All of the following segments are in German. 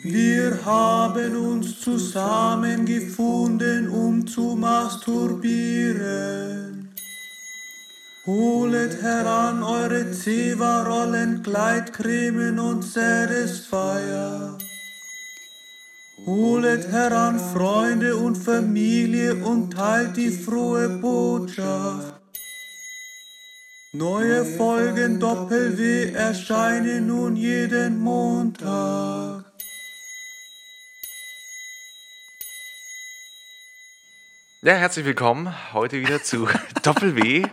Wir haben uns zusammengefunden, um zu masturbieren. Holet heran eure Zewa-Rollen, Gleitcremen und Satisfier. Holet heran Freunde und Familie und teilt die frohe Botschaft. Neue Folgen Doppel-W erscheinen nun jeden Montag. Ja, herzlich willkommen heute wieder zu Doppel-W.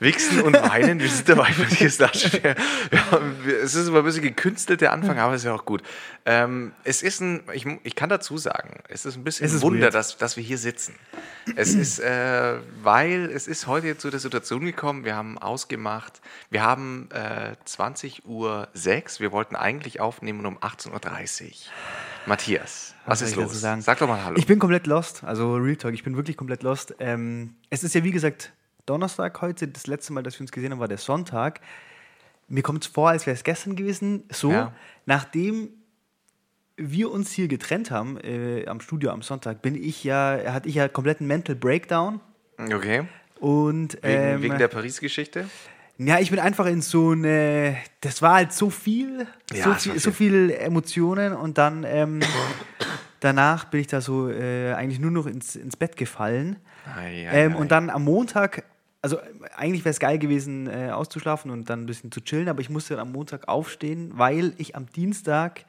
Wichsen und Weinen. Wir sind dabei, Matthias Laschet. Ja, es ist immer ein bisschen gekünsselt, der Anfang, aber es ist ja auch gut. Ähm, es ist ein, ich, ich, kann dazu sagen, es ist ein bisschen ein Wunder, dass, dass wir hier sitzen. Es ist, äh, weil es ist heute zu der Situation gekommen, wir haben ausgemacht, wir haben äh, 20 Uhr 6, wir wollten eigentlich aufnehmen um 18.30 Uhr. Matthias, was, was ist los? Sag doch mal Hallo. Ich bin komplett lost, also Real Talk, ich bin wirklich komplett lost. Ähm, es ist ja wie gesagt Donnerstag heute. Das letzte Mal, dass wir uns gesehen haben, war der Sonntag. Mir kommt es vor, als wäre es gestern gewesen. So, ja. nachdem wir uns hier getrennt haben äh, am Studio am Sonntag, bin ich ja, hatte ich ja kompletten Mental Breakdown. Okay. Und, ähm, wegen, wegen der Paris-Geschichte? Ja, ich bin einfach in so eine. Das war halt so viel, ja, so, viel, so viele Emotionen und dann ähm, danach bin ich da so äh, eigentlich nur noch ins, ins Bett gefallen. Ei, ei, ähm, ei. Und dann am Montag also eigentlich wäre es geil gewesen, äh, auszuschlafen und dann ein bisschen zu chillen, aber ich musste am Montag aufstehen, weil ich am Dienstag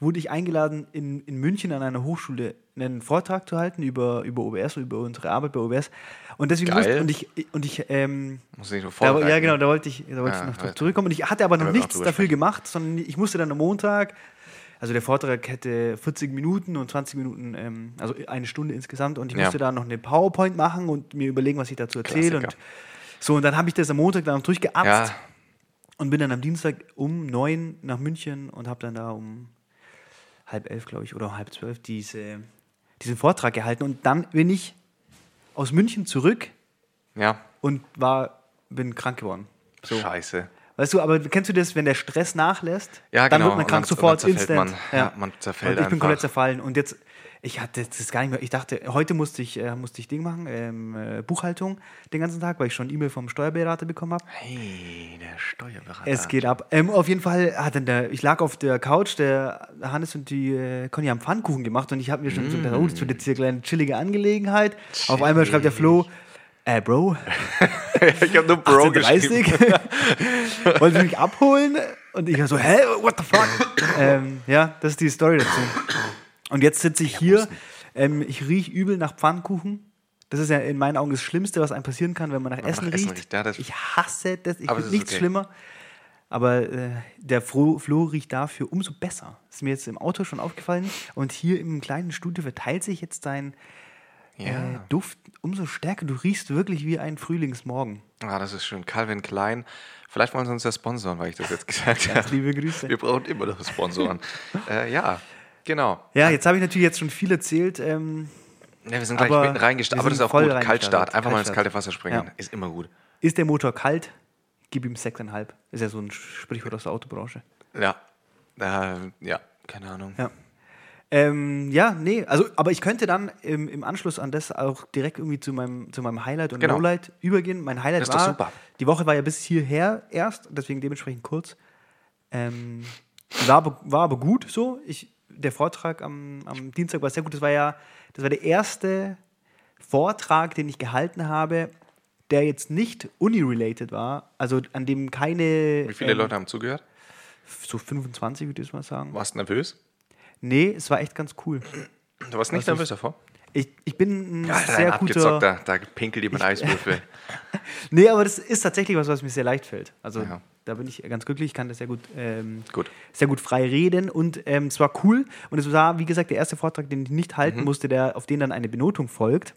wurde ich eingeladen, in, in München an einer Hochschule einen Vortrag zu halten über, über OBS, über unsere Arbeit bei OBS. Und deswegen musste, und ich, und ich ähm, Muss ich nur da, Ja, genau, da wollte ich, da wollte ja, ich noch zurückkommen. Und ich hatte aber noch nichts dafür gemacht, sondern ich musste dann am Montag also der Vortrag hätte 40 Minuten und 20 Minuten, ähm, also eine Stunde insgesamt. Und ich ja. musste da noch eine PowerPoint machen und mir überlegen, was ich dazu erzähle. Und so, und dann habe ich das am Montag dann noch durchgeappt ja. und bin dann am Dienstag um neun nach München und habe dann da um halb elf, glaube ich, oder halb zwölf diese, diesen Vortrag gehalten. Und dann bin ich aus München zurück ja. und war, bin krank geworden. So. Scheiße. Weißt du, aber kennst du das, wenn der Stress nachlässt? Ja, dann genau. wird man krank sofort instant. Man, ja. ja. man zerfällt und ich bin komplett zerfallen. Und jetzt, ich hatte das gar nicht mehr. Ich dachte, heute musste ich, äh, musste ich Ding machen, ähm, äh, Buchhaltung den ganzen Tag, weil ich schon E-Mail vom Steuerberater bekommen habe. Hey, der Steuerberater. Es geht ab. Ähm, auf jeden Fall hat dann der, ich lag auf der Couch, der Hannes und die äh, Conny haben Pfannkuchen gemacht und ich habe mir schon mm. so gedacht, oh, das wird jetzt hier eine kleine chillige Angelegenheit. Chillig. Auf einmal schreibt der Flo, äh, Bro. ich habe nur Bro 30. Wollte mich abholen? Und ich war so, hä, what the fuck? ähm, ja, das ist die Story dazu. Und jetzt sitze ich hier, ähm, ich rieche übel nach Pfannkuchen. Das ist ja in meinen Augen das Schlimmste, was einem passieren kann, wenn man nach wenn Essen, nach riecht. riecht. Ja, ich hasse das, ich finde nichts okay. schlimmer. Aber äh, der Flo, Flo riecht dafür umso besser. Ist mir jetzt im Auto schon aufgefallen. Und hier im kleinen Studio verteilt sich jetzt sein ja. äh, Duft umso stärker. Du riechst wirklich wie ein Frühlingsmorgen. Ah, das ist schön. Calvin Klein. Vielleicht wollen sie uns ja sponsoren, weil ich das jetzt gesagt habe. Ganz liebe Grüße. Wir brauchen immer noch Sponsoren. äh, ja, genau. Ja, jetzt habe ich natürlich jetzt schon viel erzählt. Ähm, ja, wir sind gleich reingestartet. Aber das ist auch gut. Kaltstart. Einfach mal ins kalte Wasser springen. Ja. Ist immer gut. Ist der Motor kalt? Gib ihm 6,5. Ist ja so ein Sprichwort aus der Autobranche. Ja. Äh, ja, keine Ahnung. Ja. Ähm, ja, nee, also, aber ich könnte dann im, im, Anschluss an das auch direkt irgendwie zu meinem, zu meinem Highlight und genau. Lowlight übergehen. Mein Highlight war, super. die Woche war ja bis hierher erst, deswegen dementsprechend kurz. Ähm, war, aber, war aber gut so. Ich, der Vortrag am, am Dienstag war sehr gut. Das war ja das war der erste Vortrag, den ich gehalten habe, der jetzt nicht uni-related war, also an dem keine. Wie viele ähm, Leute haben zugehört? So 25, würde ich mal sagen. Warst du nervös? Nee, es war echt ganz cool. Du warst nicht also nervös davor? Ich, ich bin ein ja, sehr guter... Da, da pinkelt jemand Eiswürfel. nee, aber das ist tatsächlich was, was mir sehr leicht fällt. Also ja. da bin ich ganz glücklich, ich kann das sehr gut, ähm, gut. sehr gut frei reden und ähm, es war cool. Und es war, wie gesagt, der erste Vortrag, den ich nicht halten mhm. musste, der, auf den dann eine Benotung folgt.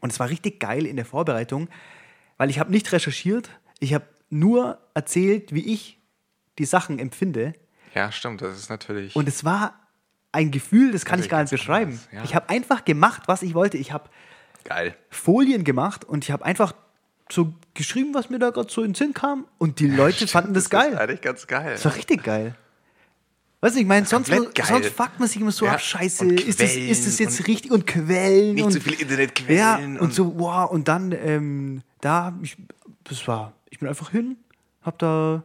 Und es war richtig geil in der Vorbereitung, weil ich habe nicht recherchiert, ich habe nur erzählt, wie ich die Sachen empfinde. Ja, stimmt, das ist natürlich... Und es war ein Gefühl, das kann ich gar nicht beschreiben. ja. Ich habe einfach gemacht, was ich wollte. Ich habe Folien gemacht und ich habe einfach so geschrieben, was mir da gerade so in den Sinn kam. Und die Leute Stimmt, fanden das, das geil. Das eigentlich ganz geil. Das war richtig geil. Weißt du, ich meine, sonst, geil. sonst fuckt man sich immer so Ja, ab, scheiße, und ist das, ist das jetzt und richtig? Und Quellen. Nicht und, so viele Internetquellen. Ja, und, so, wow, und dann, ähm, da, ich, das war, ich bin einfach hin, hab da,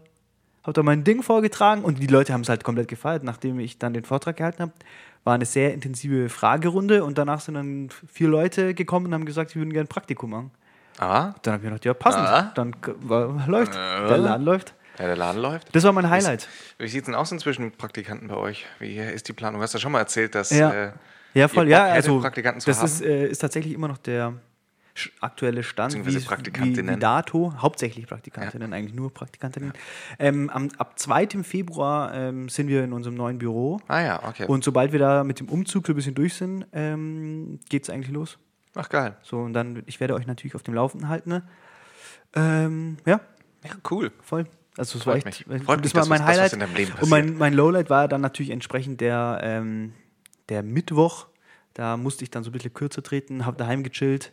hab da mein Ding vorgetragen und die Leute haben es halt komplett gefeiert, nachdem ich dann den Vortrag gehalten habe. War eine sehr intensive Fragerunde und danach sind dann vier Leute gekommen und haben gesagt, sie würden gerne ein Praktikum machen. Ah, Dann habe ich gedacht, ja, passend, Ah. dann läuft, der Laden läuft. ja, der Laden läuft. Das war mein Highlight. Wie sieht es denn aus inzwischen mit Praktikanten bei euch? Wie ist die Planung? Du hast ja schon mal erzählt, dass Ja. äh, Ja, voll, ja, also Praktikanten zu das haben. ist, äh, ist tatsächlich immer noch der aktuelle Stand, wie, Praktikantinnen. wie dato, hauptsächlich Praktikantinnen, eigentlich nur Praktikantinnen. Ähm, am, ab 2. Februar ähm, sind wir in unserem neuen Büro ah ja, okay. und sobald wir da mit dem Umzug so ein bisschen durch sind, ähm, geht es eigentlich los. Ach geil. So, und dann, ich werde euch natürlich auf dem Laufenden halten. Ne? Ähm, ja, Ja, cool. voll. Also es war echt, mich. Freut das mich, war mein was- das, Highlight. in deinem Leben Und mein, mein Lowlight war dann natürlich entsprechend der, ähm, der Mittwoch. Da musste ich dann so ein bisschen kürzer treten, habe daheim gechillt.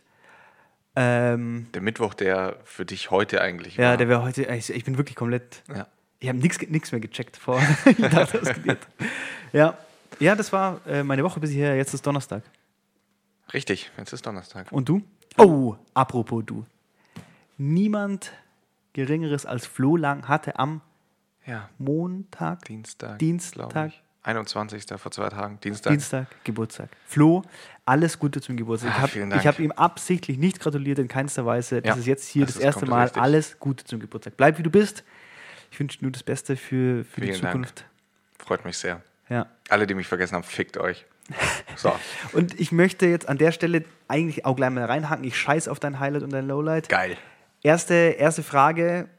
Ähm, Der Mittwoch, der für dich heute eigentlich ja, war. der wäre heute, ich, ich bin wirklich komplett, ja. ich habe nichts mehr gecheckt vor. Ja. ja, das war äh, meine Woche bis hierher, jetzt ist Donnerstag. Richtig, jetzt ist Donnerstag. Und du? Oh, apropos du. Niemand Geringeres als Flo Lang hatte am Ja, Montag, Dienstag. Dienstag. glaub ich. 21. vor zwei Tagen. Dienstag. Dienstag, Geburtstag. Flo, alles Gute zum Geburtstag. Ah, Ich habe hab ihm absichtlich nicht gratuliert, in keinster Weise. Das Ja, ist jetzt hier das das, ist erste Mal. richtig. Alles Gute zum Geburtstag. Bleib wie du bist. Ich wünsche nur das Beste für, für die Vielen Dank. Zukunft. Freut mich sehr. Ja. Alle, die mich vergessen haben, fickt euch. So, Und ich möchte jetzt an der Stelle eigentlich auch gleich mal reinhaken. Ich scheiß auf dein Highlight und dein Lowlight. geil. Erste, erste Frage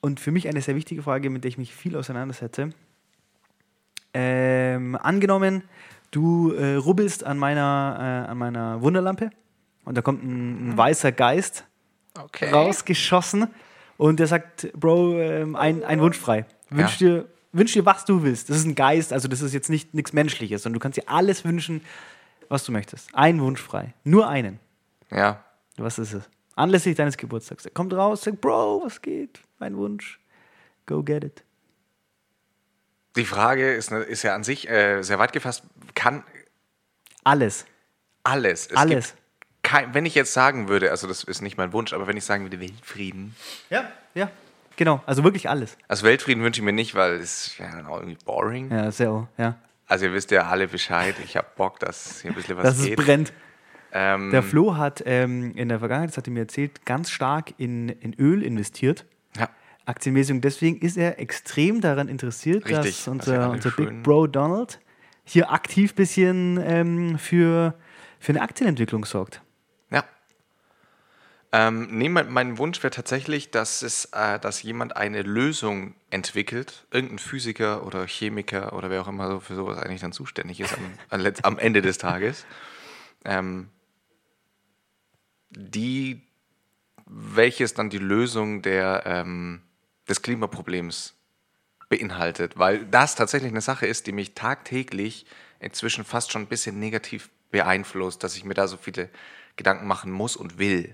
und für mich eine sehr wichtige Frage, mit der ich mich viel auseinandersetze. Ähm, angenommen, du äh, rubbelst an meiner, äh, an meiner Wunderlampe und da kommt ein, ein weißer Geist Okay. rausgeschossen und der sagt, Bro, ähm, ein, ein Wunsch frei. Wünsch, dir, wünsch dir, was du willst. Das ist ein Geist, also das ist jetzt nicht nichts Menschliches, sondern du kannst dir alles wünschen, was du möchtest. Ein Wunsch frei. Nur einen. Ja, Was ist es? Anlässlich deines Geburtstags. Er kommt raus, sagt, Bro, was geht? Mein Wunsch. Go get it. Die Frage ist, ne- ist ja an sich äh, sehr weit gefasst. Kann Alles. alles. Es Alles. Kein, wenn ich jetzt sagen würde, also das ist nicht mein Wunsch, aber wenn ich sagen würde, Weltfrieden. Ja. Ja. Genau, also wirklich alles. Also Weltfrieden wünsche ich mir nicht, weil es ja auch irgendwie boring. Ja, sehr, ja. Also ihr wisst ja alle Bescheid. Ich habe Bock, dass hier ein bisschen was Dass es geht. brennt. Ähm, Der Flo hat ähm, in der Vergangenheit, das hat er mir erzählt, ganz stark in, in Öl investiert. ja, Aktienmäßig. Und deswegen ist er extrem daran interessiert, Richtig, dass unser, unser Big Bro Donald hier aktiv ein bisschen ähm, für, für eine Aktienentwicklung sorgt. ja. Ähm, nee, mein, mein Wunsch wäre tatsächlich, dass, es, äh, dass jemand eine Lösung entwickelt, irgendein Physiker oder Chemiker oder wer auch immer so für sowas eigentlich dann zuständig ist am, am Ende des Tages, ähm, die, welches dann die Lösung der, ähm, des Klimaproblems beinhaltet, weil das tatsächlich eine Sache ist, die mich tagtäglich inzwischen fast schon ein bisschen negativ beeinflusst, dass ich mir da so viele Gedanken machen muss und will.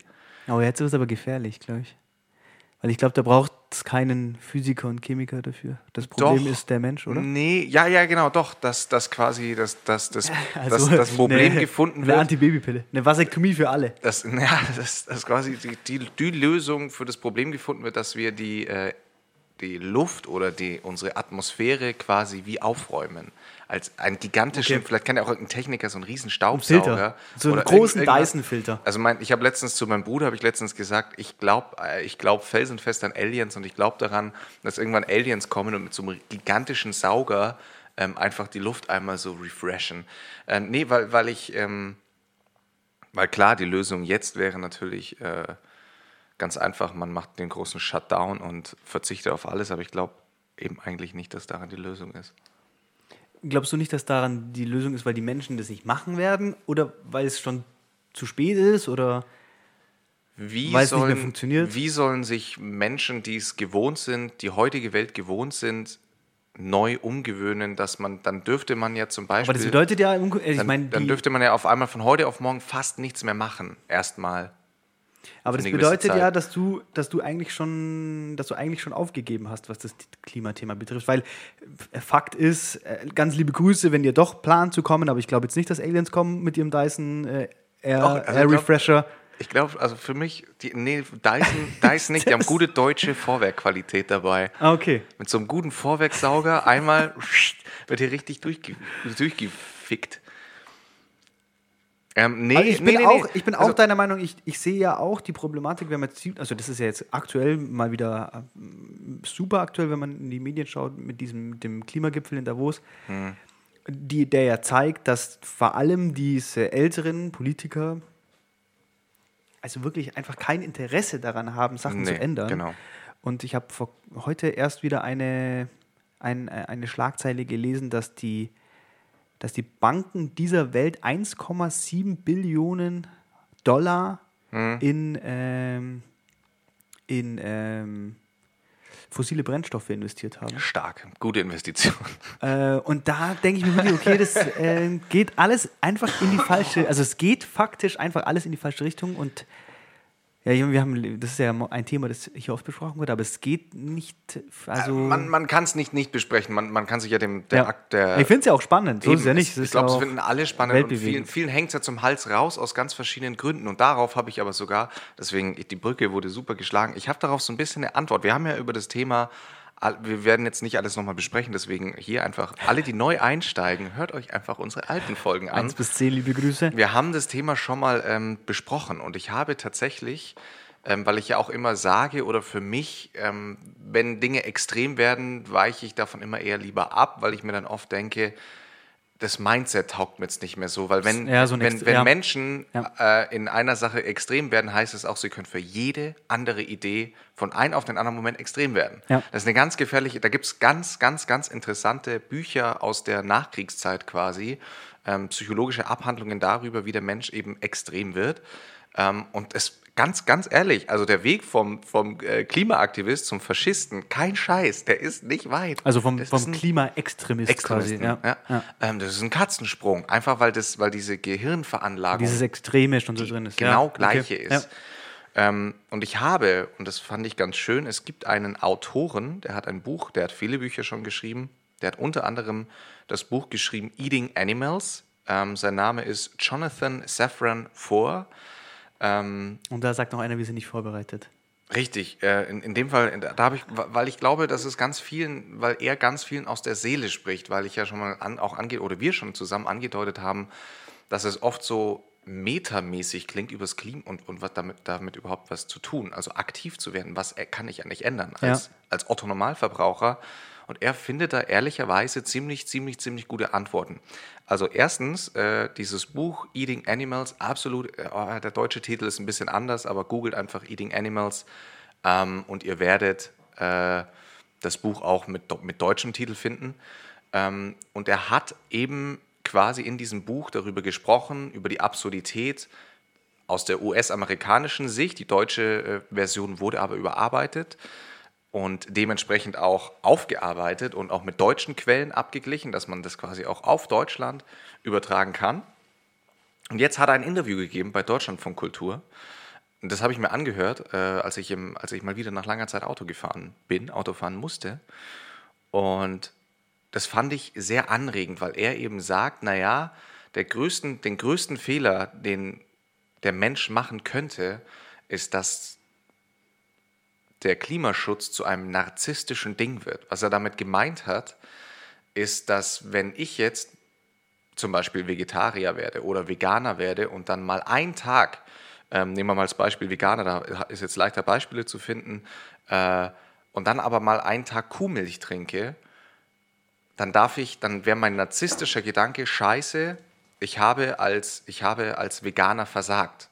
Oh, jetzt wird es aber gefährlich, glaube ich. Weil ich glaube, da braucht es keinen Physiker und Chemiker dafür. Das Problem Doch. ist der Mensch, oder? Nee, ja, ja, genau, doch, dass das quasi das, das, das, Also, das, das Problem eine, gefunden Eine wird. Antibabypille. Eine Vasektomie für alle. dass, ja, dass, dass quasi die, die, die Lösung für das Problem gefunden wird, dass wir die, äh, die Luft oder die, unsere Atmosphäre quasi wie aufräumen. Als einen gigantischen, Okay. vielleicht kann ja auch irgendein Techniker so einen riesen Staubsauger. Filter. So einen großen Dyson-Filter. Also mein, ich habe letztens zu meinem Bruder habe ich letztens gesagt, ich glaube ich glaub felsenfest an Aliens und ich glaube daran, dass irgendwann Aliens kommen und mit so einem gigantischen Sauger ähm, einfach die Luft einmal so refreshen. Ähm, nee, weil, weil ich, ähm, weil klar, die Lösung jetzt wäre natürlich äh, ganz einfach, man macht den großen Shutdown und verzichtet auf alles, aber ich glaube eben eigentlich nicht, dass daran die Lösung ist. Glaubst du nicht, dass daran die Lösung ist, weil die Menschen das nicht machen werden? Oder weil es schon zu spät ist? Oder Wie Weil es nicht mehr funktioniert? Wie sollen sich Menschen, die es gewohnt sind, die heutige Welt gewohnt sind, neu umgewöhnen, dass man, dann dürfte man ja zum Beispiel, aber das bedeutet ja, äh, ich dann, meine, dann dürfte man ja auf einmal von heute auf morgen fast nichts mehr machen, erstmal. Aber das bedeutet ja, dass du, dass du eigentlich schon, dass du eigentlich schon aufgegeben hast, was das Klimathema betrifft. Weil äh, Fakt ist, äh, ganz liebe Grüße, wenn ihr doch plant zu kommen, aber ich glaube jetzt nicht, dass Aliens kommen mit ihrem Dyson äh, Air, Doch, also Air Refresher. Ich glaube, also für mich, die, nee, Dyson, Dyson nicht, die haben gute deutsche Vorwerkqualität dabei. Ah, okay. Mit so einem guten Vorwerksauger einmal wird hier richtig durchge durchgefickt. Ähm, nee, also ich, bin nee, auch, nee. ich bin also, auch deiner Meinung, ich, ich sehe ja auch die Problematik, wenn man sieht, also das ist ja jetzt aktuell mal wieder äh, super aktuell, wenn man in die Medien schaut mit diesem dem Klimagipfel in Davos, hm. die, der ja zeigt, dass vor allem diese älteren Politiker also wirklich einfach kein Interesse daran haben, Sachen zu ändern. Genau. Und ich habe heute erst wieder eine, ein, äh, eine Schlagzeile gelesen, dass die dass die Banken dieser Welt 1,7 Billionen Dollar hm. in, ähm, in ähm, fossile Brennstoffe investiert haben. Stark, gute Investition. Äh, und da denke ich mir wirklich, okay, das äh, geht alles einfach in die falsche, also es geht faktisch einfach alles in die falsche Richtung und ja, wir haben, das ist ja ein Thema, das hier oft besprochen wird, aber es geht nicht. Also äh, man man kann es nicht, nicht besprechen. Man, man kann sich ja dem der ja. Akt der. Ich finde es ja auch spannend. So eben, ist ja nicht. ich glaube, es finden alle spannend. Und vielen, vielen hängt es ja zum Hals raus aus ganz verschiedenen Gründen. Und darauf habe ich aber sogar, deswegen, die Brücke wurde super geschlagen. Ich habe darauf so ein bisschen eine Antwort. Wir haben ja über das Thema wir werden jetzt nicht alles nochmal besprechen, deswegen hier einfach alle, die neu einsteigen, hört euch einfach unsere alten Folgen an. Eins bis zehn, liebe Grüße. Wir haben das Thema schon mal ähm, besprochen und ich habe tatsächlich, ähm, weil ich ja auch immer sage oder für mich, ähm, wenn Dinge extrem werden, weiche ich davon immer eher lieber ab, weil ich mir dann oft denke, das Mindset taugt mir jetzt nicht mehr so, weil wenn, ja, so wenn, wenn ja. Menschen ja. Äh, in einer Sache extrem werden, heißt es auch, sie können für jede andere Idee von einem auf den anderen Moment extrem werden. Das ist eine ganz gefährliche, da gibt es ganz, ganz, ganz interessante Bücher aus der Nachkriegszeit quasi, ähm, psychologische Abhandlungen darüber, wie der Mensch eben extrem wird. Ähm, und es ganz, ganz ehrlich, also der Weg vom, vom äh, Klimaaktivist zum Faschisten, kein Scheiß, der ist nicht weit. Also vom, vom Klimaextremist quasi. Ja. Ja. Ja. Ähm, das ist ein Katzensprung, einfach weil, das, weil diese Gehirnveranlagung. Dieses Extreme schon so drin ist. Genau gleiche okay. ist. Ähm, und ich habe, und das fand ich ganz schön, es gibt einen Autoren, der hat ein Buch, der hat viele Bücher schon geschrieben. Der hat unter anderem das Buch geschrieben Eating Animals. Ähm, sein Name ist Jonathan Safran Foer. Ähm, und da sagt noch einer, wir sind nicht vorbereitet. Richtig, äh, in, in dem Fall, da habe ich, weil ich glaube, dass es ganz vielen, weil er ganz vielen aus der Seele spricht, weil ich ja schon mal an, auch ange oder wir schon zusammen angedeutet haben, dass es oft so metamäßig klingt übers Klima und, und was damit, damit überhaupt was zu tun, also aktiv zu werden, was kann ich nicht ändern als, ja. als Otto Normalverbraucher und er findet da ehrlicherweise ziemlich, ziemlich, ziemlich gute Antworten. Also erstens, äh, dieses Buch Eating Animals, absolut, äh, oh, der deutsche Titel ist ein bisschen anders, aber googelt einfach Eating Animals ähm, und ihr werdet äh, das Buch auch mit, mit deutschem Titel finden. Ähm, und er hat eben quasi in diesem Buch darüber gesprochen, über die Absurdität aus der US-amerikanischen Sicht. Die deutsche äh, Version wurde aber überarbeitet und dementsprechend auch aufgearbeitet und auch mit deutschen Quellen abgeglichen, dass man das quasi auch auf Deutschland übertragen kann. Und jetzt hat er ein Interview gegeben bei Deutschlandfunk Kultur. Und das habe ich mir angehört, äh, als, ich im, als ich mal wieder nach langer Zeit Auto gefahren bin, Auto fahren musste. Und das fand ich sehr anregend, weil er eben sagt, naja, der größten, den größten Fehler, den der Mensch machen könnte, ist, dass der Klimaschutz zu einem narzisstischen Ding wird. Was er damit gemeint hat, ist, dass wenn ich jetzt zum Beispiel Vegetarier werde oder Veganer werde und dann mal einen Tag, ähm, nehmen wir mal als Beispiel Veganer, da ist jetzt leichter Beispiele zu finden, äh, und dann aber mal einen Tag Kuhmilch trinke, dann darf ich, dann wäre mein narzisstischer Gedanke, scheiße, ich habe als, ich habe als Veganer versagt.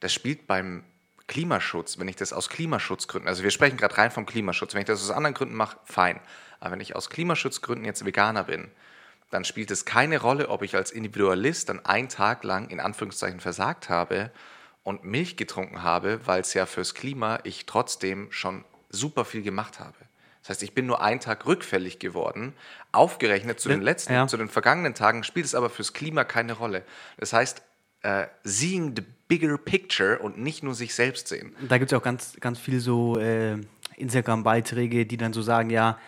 Das spielt beim Klimaschutz, wenn ich das aus Klimaschutzgründen, also wir sprechen gerade rein vom Klimaschutz, wenn ich das aus anderen Gründen mache, fein. Aber wenn ich aus Klimaschutzgründen jetzt Veganer bin, dann spielt es keine Rolle, ob ich als Individualist dann einen Tag lang in Anführungszeichen versagt habe und Milch getrunken habe, weil es ja fürs Klima ich trotzdem schon super viel gemacht habe. Das heißt, ich bin nur einen Tag rückfällig geworden. Aufgerechnet zu den letzten, ja. zu den vergangenen Tagen spielt es aber fürs Klima keine Rolle. Das heißt, äh, seeing the bigger picture und nicht nur sich selbst sehen. Da gibt es auch ganz, ganz viele so äh, Instagram-Beiträge, die dann so sagen, ja,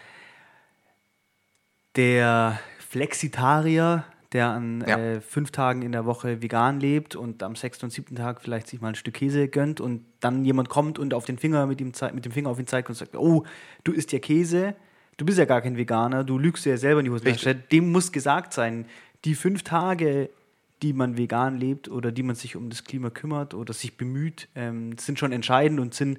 der Flexitarier, der an Ja. äh, fünf Tagen in der Woche vegan lebt und am sechsten und siebten Tag vielleicht sich mal ein Stück Käse gönnt und dann jemand kommt und auf den Finger mit, ihm mit dem Finger auf ihn zeigt und sagt, oh, du isst ja Käse, du bist ja gar kein Veganer, du lügst ja selber in die Hosentasche. Dem muss gesagt sein, die fünf Tage, die man vegan lebt oder die man sich um das Klima kümmert oder sich bemüht, ähm, sind schon entscheidend und sind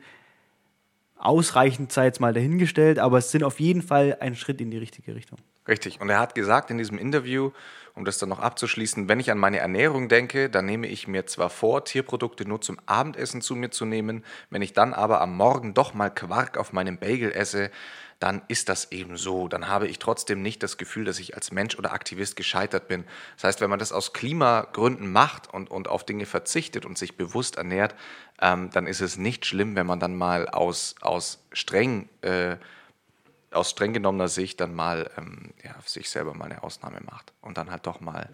ausreichend, sei jetzt mal dahingestellt, aber es sind auf jeden Fall ein Schritt in die richtige Richtung. Richtig. Und er hat gesagt in diesem Interview, um das dann noch abzuschließen, wenn ich an meine Ernährung denke, dann nehme ich mir zwar vor, Tierprodukte nur zum Abendessen zu mir zu nehmen, wenn ich dann aber am Morgen doch mal Quark auf meinem Bagel esse, dann ist das eben so. Dann habe ich trotzdem nicht das Gefühl, dass ich als Mensch oder Aktivist gescheitert bin. Das heißt, wenn man das aus Klimagründen macht und, und auf Dinge verzichtet und sich bewusst ernährt, ähm, dann ist es nicht schlimm, wenn man dann mal aus, aus streng äh, aus streng genommener Sicht dann mal ähm, ja, sich selber mal eine Ausnahme macht und dann halt doch mal,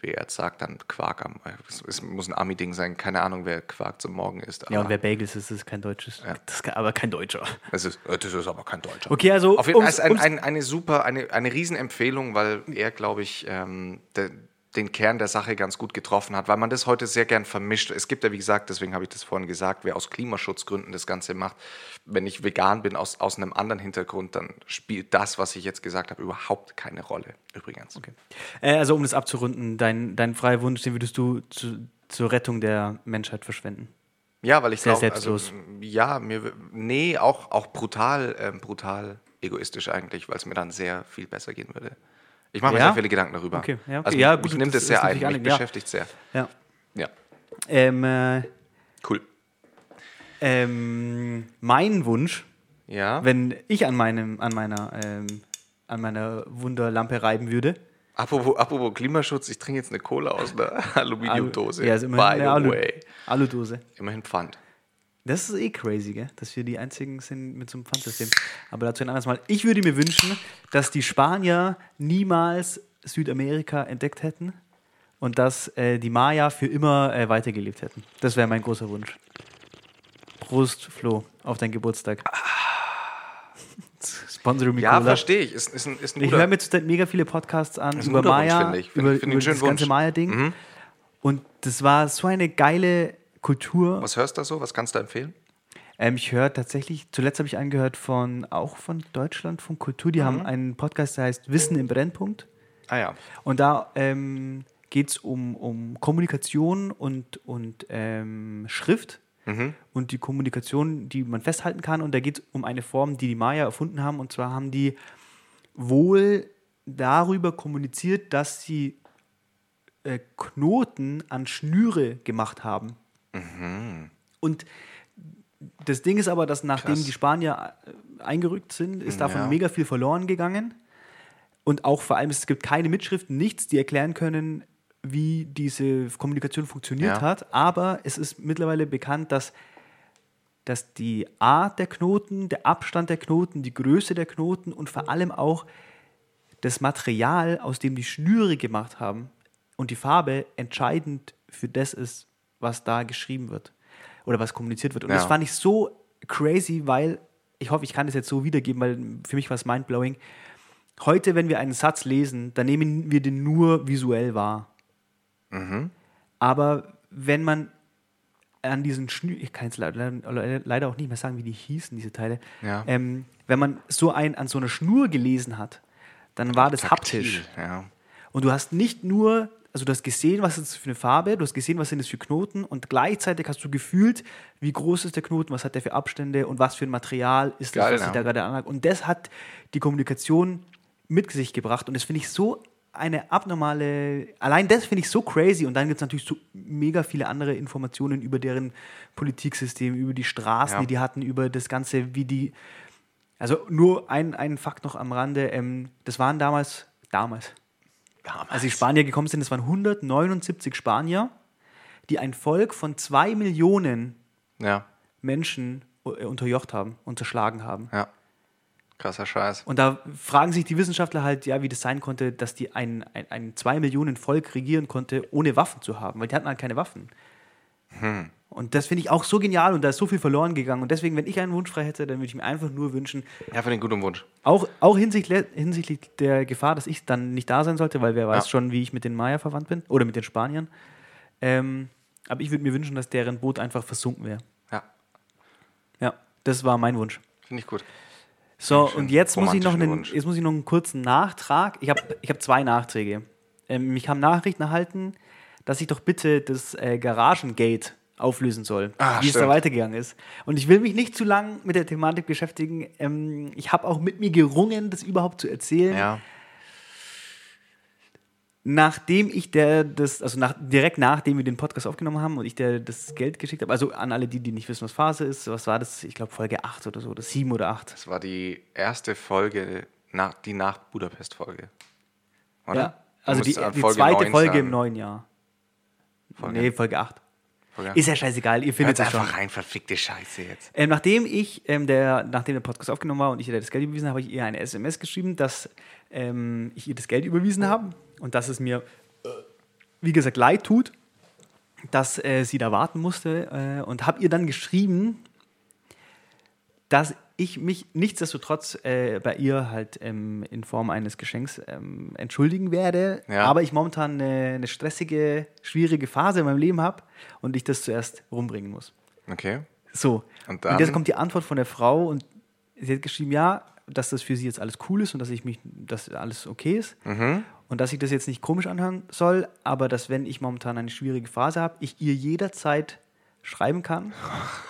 wie er jetzt sagt, dann Quark am, es, es muss ein Ami-Ding sein, keine Ahnung, wer Quark zum Morgen isst. Ja, und wer Bagels ist, ist kein deutsches. Das ist, kein- aber kein Deutscher. das, ist, äh, das ist aber kein Deutscher. Okay, also Auf jeden Fall ist ein, ein, eine super, eine, eine Riesenempfehlung, weil er, glaube ich, ähm, de, den Kern der Sache ganz gut getroffen hat, weil man das heute sehr gern vermischt. Es gibt ja, wie gesagt, deswegen habe ich das vorhin gesagt, wer aus Klimaschutzgründen das Ganze macht, wenn ich vegan bin aus, aus einem anderen Hintergrund, dann spielt das, was ich jetzt gesagt habe, überhaupt keine Rolle. Übrigens. Okay. Äh, also um das abzurunden, dein, dein freier Wunsch, den würdest du zu, zur Rettung der Menschheit verschwenden. Ja, weil ich Sehr glaube, also, ja, mir, nee, auch, auch brutal, ähm, brutal egoistisch eigentlich, weil es mir dann sehr viel besser gehen würde. Ich mache mir Ja? sehr viele Gedanken darüber. Okay, ja, okay. Also Ja, gut, mich nimmt das es sehr ein, mich ja. beschäftigt sehr. Ja. Ja, Ähm, äh, cool. ähm, mein Wunsch, Ja. wenn ich an, meinem, an, meiner, ähm, an meiner Wunderlampe reiben würde. Apropos, apropos Klimaschutz, ich trinke jetzt eine Cola aus einer Aluminiumdose. Ja, ist immerhin By eine the Alu way. Aludose. Immerhin Pfand. Das ist eh crazy, gell? dass wir die einzigen sind mit so einem Pfandsystem. Aber dazu ein anderes Mal. Ich würde mir wünschen, dass die Spanier niemals Südamerika entdeckt hätten und dass äh, die Maya für immer äh, weitergelebt hätten. Das wäre mein großer Wunsch. Prost, Flo, auf deinen Geburtstag. Sponsor me Ja, verstehe ich. Ist, ist ein, ist ein Ich höre mir zurzeit mega viele Podcasts an über Wunsch, Maya, finde ich. Finde über, ich über das schönen ganze Wunsch. Maya-Ding. Mhm. Und das war so eine geile Kultur. Was hörst du da so? Was kannst du empfehlen? Ähm, ich höre tatsächlich, zuletzt habe ich angehört von, auch von Deutschland, von Kultur, die Mhm. haben einen Podcast, der heißt Wissen im Brennpunkt. Ah ja. Und da ähm, geht es um, um Kommunikation und, und ähm, Schrift Mhm. und die Kommunikation, die man festhalten kann. Und da geht es um eine Form, die die Maya erfunden haben. Und zwar haben die wohl darüber kommuniziert, dass sie äh, Knoten an Schnüre gemacht haben. Und das Ding ist aber, dass nachdem Krass. die Spanier äh, eingerückt sind, ist davon Ja. mega viel verloren gegangen. Und auch vor allem, es gibt keine Mitschriften, nichts, die erklären können, wie diese Kommunikation funktioniert Ja. hat. Aber es ist mittlerweile bekannt, dass, dass die Art der Knoten, der Abstand der Knoten, die Größe der Knoten und vor allem auch das Material, aus dem die Schnüre gemacht haben und die Farbe entscheidend für das ist, was da geschrieben wird oder was kommuniziert wird. Und Ja. das fand ich so crazy, weil ich hoffe, ich kann das jetzt so wiedergeben, weil für mich war es mindblowing. Heute, wenn wir einen Satz lesen, dann nehmen wir den nur visuell wahr. Aber wenn man an diesen Schnür, ich kann jetzt leider, leider auch nicht mehr sagen, wie die hießen, diese Teile, Ja. ähm, wenn man so ein, an so einer Schnur gelesen hat, dann war das haptisch. Taktil, Ja. Und du hast nicht nur, also du hast gesehen, was ist das für eine Farbe, du hast gesehen, was sind das für Knoten und gleichzeitig hast du gefühlt, wie groß ist der Knoten, was hat der für Abstände und was für ein Material ist das, Geil, was ja. sich da gerade anlag. Und das hat die Kommunikation mit sich gebracht und das finde ich so eine abnormale, allein das finde ich so crazy und dann gibt es natürlich so mega viele andere Informationen über deren Politiksystem, über die Straßen, Ja. die die hatten, über das Ganze, wie die, also nur ein, ein Fakt noch am Rande, ähm, das waren damals, damals, als die Spanier gekommen sind, das waren 179 Spanier, die ein Volk von zwei Millionen ja. Menschen äh, unterjocht haben, unterschlagen haben. Ja. Krasser Scheiß. Und da fragen sich die Wissenschaftler halt, ja, wie das sein konnte, dass die ein, ein, ein zwei Millionen Volk regieren konnte, ohne Waffen zu haben, weil die hatten halt keine Waffen. Hm. Und das finde ich auch so genial und da ist so viel verloren gegangen. Und deswegen, wenn ich einen Wunsch frei hätte, dann würde ich mir einfach nur wünschen. Ja, für den guten Wunsch. Auch, auch hinsichtlich, hinsichtlich der Gefahr, dass ich dann nicht da sein sollte, weil wer weiß ja. schon, wie ich mit den Maya verwandt bin oder mit den Spaniern. Ähm, aber ich würde mir wünschen, dass deren Boot einfach versunken wäre. Ja. Ja, das war mein Wunsch. Finde ich gut. So, und jetzt muss, ich noch einen, jetzt muss ich noch einen kurzen Nachtrag. Ich habe ich hab zwei Nachträge. Ähm, ich habe Nachrichten erhalten, dass ich doch bitte das äh, Garagengate auflösen soll, ah, wie stimmt. es da weitergegangen ist. Und ich will mich nicht zu lang mit der Thematik beschäftigen. Ähm, ich habe auch mit mir gerungen, das überhaupt zu erzählen. Ja. Nachdem ich der das, also nach, direkt nachdem wir den Podcast aufgenommen haben und ich der das Geld geschickt habe, also an alle die, die nicht wissen, was Phase ist, was war das? Ich glaube Folge 8 oder so, oder 7 oder 8. Das war die erste Folge, nach, die nach Budapest-Folge. Oder? Ja, also die, die zweite Folge im neuen Jahr. Folge. Nee, Folge 8. Folge. Ist ja scheißegal, ihr findet es einfach schon. rein, verfickte Scheiße jetzt. Ähm, nachdem ich, ähm, der, nachdem der Podcast aufgenommen war und ich ihr das Geld überwiesen habe, habe ich ihr eine SMS geschrieben, dass ähm, ich ihr das Geld überwiesen habe und dass es mir, wie gesagt, leid tut, dass äh, sie da warten musste äh, und habe ihr dann geschrieben, dass ich mich nichtsdestotrotz äh, bei ihr halt ähm, in Form eines Geschenks ähm, entschuldigen werde, ja. aber ich momentan eine, eine, stressige, schwierige Phase in meinem Leben habe und ich das zuerst rumbringen muss. Okay. So. Und, dann? und jetzt kommt die Antwort von der Frau und sie hat geschrieben, ja, dass das für sie jetzt alles cool ist und dass ich mich, dass alles okay ist. Mhm. Und dass ich das jetzt nicht komisch anhören soll, aber dass wenn ich momentan eine schwierige Phase habe, ich ihr jederzeit schreiben kann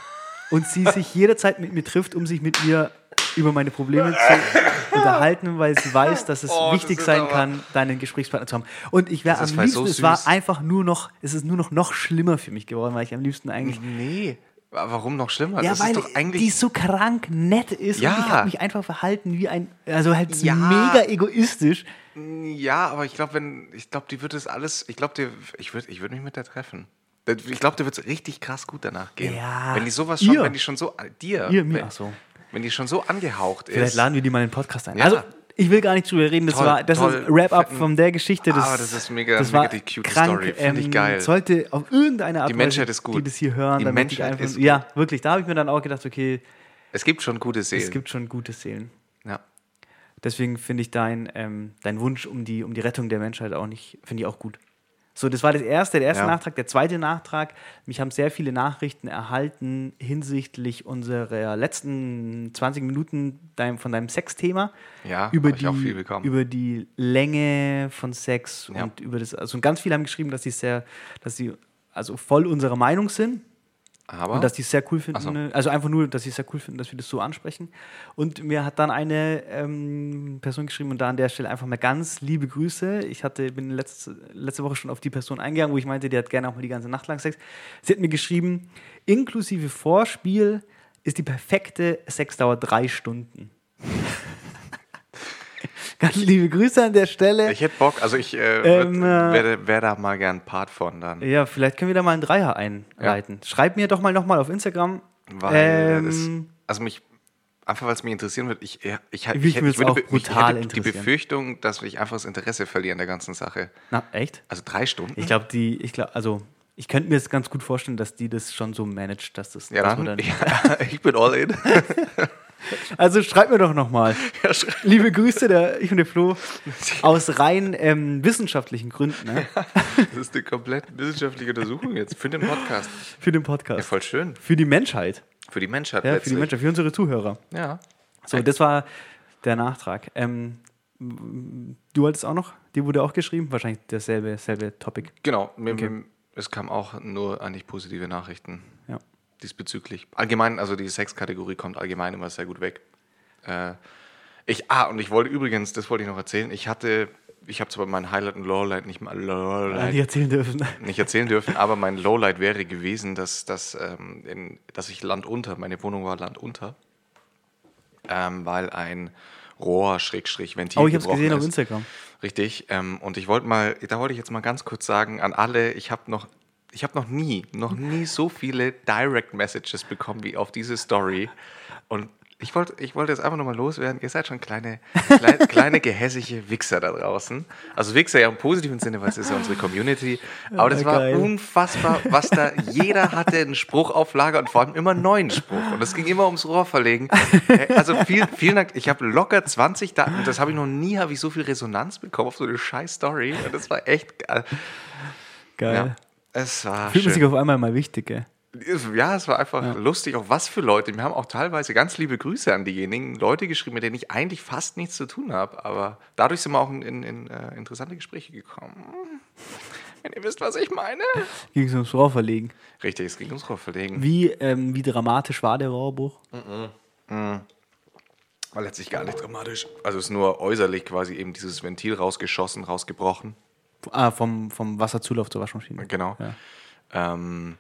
und sie sich jederzeit mit mir trifft, um sich mit mir über meine Probleme zu unterhalten, weil sie weiß, dass es oh, wichtig das sein kann, deinen Gesprächspartner zu haben. Und ich wäre am liebsten, so es war einfach nur noch, es ist nur noch noch schlimmer für mich geworden, weil ich am liebsten eigentlich. Nee. Warum noch schlimmer? Ja, das weil die so krank nett ist ja. und ich habe mich einfach verhalten wie ein, also halt ja. mega egoistisch. Ja, aber ich glaube, wenn, ich glaube, die würde es alles, ich glaube, ich würde ich würd mich mit der treffen. Ich glaube, dir wird es richtig krass gut danach gehen. Ja. Wenn die sowas schon, ihr. wenn die schon so, dir, ihr, mir, ach so. wenn die schon so angehaucht ist. Vielleicht laden wir die mal in den Podcast ein. Ja. Also, ich will gar nicht drüber reden, das toll, war das toll, ist Wrap-up von der Geschichte. Das, ah, das ist mega, das mega die cute krank, Story, finde ich ähm, geil. Sollte auf irgendeine Art die Menschheit ist gut. die das hier hören, die Menschheit einfach, ist gut. Ja, wirklich, da habe ich mir dann auch gedacht, okay. Es gibt schon gute Seelen. Es gibt schon gute Seelen. Ja. Deswegen finde ich dein, ähm, dein Wunsch um die, um die Rettung der Menschheit auch nicht, finde ich auch gut. So, das war das erste, der erste ja. Nachtrag. Der zweite Nachtrag, mich haben sehr viele Nachrichten erhalten hinsichtlich unserer letzten 20 Minuten dein, von deinem Sexthema. Ja, über die, über die Länge von Sex ja. und über das, also ganz viele haben geschrieben, dass sie sehr, dass sie also voll unserer Meinung sind. Aber? Und dass die es sehr cool finden. So. Ne? Also einfach nur, dass sie es sehr cool finden, dass wir das so ansprechen. Und mir hat dann eine ähm, Person geschrieben und da an der Stelle einfach mal ganz liebe Grüße. Ich hatte, bin letzte, letzte Woche schon auf die Person eingegangen, wo ich meinte, die hat gerne auch mal die ganze Nacht lang Sex. Sie hat mir geschrieben, inklusive Vorspiel ist die perfekte Sexdauer drei Stunden. Ganz liebe Grüße an der Stelle. Ich hätte Bock, also ich äh, ähm, wäre wär da mal gern Part von dann. Ja, vielleicht können wir da mal einen Dreier einleiten. Ja. Schreib mir doch mal nochmal auf Instagram. Weil ähm, das, also mich, einfach weil es mich interessieren wird, ich, ich, ich, ich, ich, ich, würde, ich hätte die Befürchtung, dass ich einfach das Interesse verliere an der ganzen Sache. Na, echt? Also drei Stunden? Ich glaube, die, ich glaube, also ich könnte mir das ganz gut vorstellen, dass die das schon so managt, dass das. Ja, dann, dann ja, ich bin all in. Also schreib mir doch nochmal. Ja, Liebe Grüße, der, ich und der Flo, aus rein ähm, wissenschaftlichen Gründen. Ne? Ja, das ist eine komplett wissenschaftliche Untersuchung jetzt für den Podcast. Für den Podcast. Ja, voll schön. Für die Menschheit. Für die Menschheit. Ja, für die Menschheit, für unsere Zuhörer. Ja. So, das war der Nachtrag. Ähm, du hattest auch noch, die wurde auch geschrieben, wahrscheinlich dasselbe, dasselbe Topic. Genau, okay. es kam auch nur eigentlich positive Nachrichten. Diesbezüglich. Allgemein, also die Sexkategorie kommt allgemein immer sehr gut weg. Äh, ich, ah, und ich wollte übrigens, das wollte ich noch erzählen, ich hatte, ich habe zwar mein Highlight und Lowlight nicht mal Lowlight, nicht erzählen dürfen. Nicht erzählen dürfen, aber mein Lowlight wäre gewesen, dass, dass, ähm, in, dass ich landunter, meine Wohnung war landunter, ähm, weil ein Rohr, Schrägstrich, Ventil Oh, ich habe es gesehen ist. auf Instagram. Richtig. Ähm, und ich wollte mal, da wollte ich jetzt mal ganz kurz sagen an alle, ich habe noch ich habe noch nie, noch nie so viele Direct Messages bekommen wie auf diese Story. Und Ich wollte ich wollt jetzt einfach nur mal loswerden. Ihr seid schon kleine, kleine, kleine gehässige Wichser da draußen. Also Wichser ja im positiven Sinne, weil es ist ja unsere Community. Aber das war geil. unfassbar, was da, jeder hatte einen Spruch auf Lager und vor allem immer einen neuen Spruch. Und es ging immer ums Rohr verlegen. Also viel, vielen Dank. Ich habe locker 20 Daten. Und das habe ich noch nie, habe ich so viel Resonanz bekommen auf so eine scheiß Story. Und das war echt, äh, Geil. ja, es war Fühlt man sich auf einmal mal wichtig, gell? Ja, es war einfach lustig, auch was für Leute. Wir haben auch teilweise ganz liebe Grüße an diejenigen Leute geschrieben, mit denen ich eigentlich fast nichts zu tun habe. Aber dadurch sind wir auch in, in, in äh, interessante Gespräche gekommen. Wenn ihr wisst, was ich meine. Ging es ums Rohr verlegen. Richtig, es ging ums Rohrverlegen. Wie, ähm, wie dramatisch war der Rohrbruch? War letztlich gar nicht dramatisch. Also es ist nur äußerlich quasi eben dieses Ventil rausgeschossen, rausgebrochen. Ah, vom, vom Wasserzulauf zur Waschmaschine. Genau. Ja. Ähm,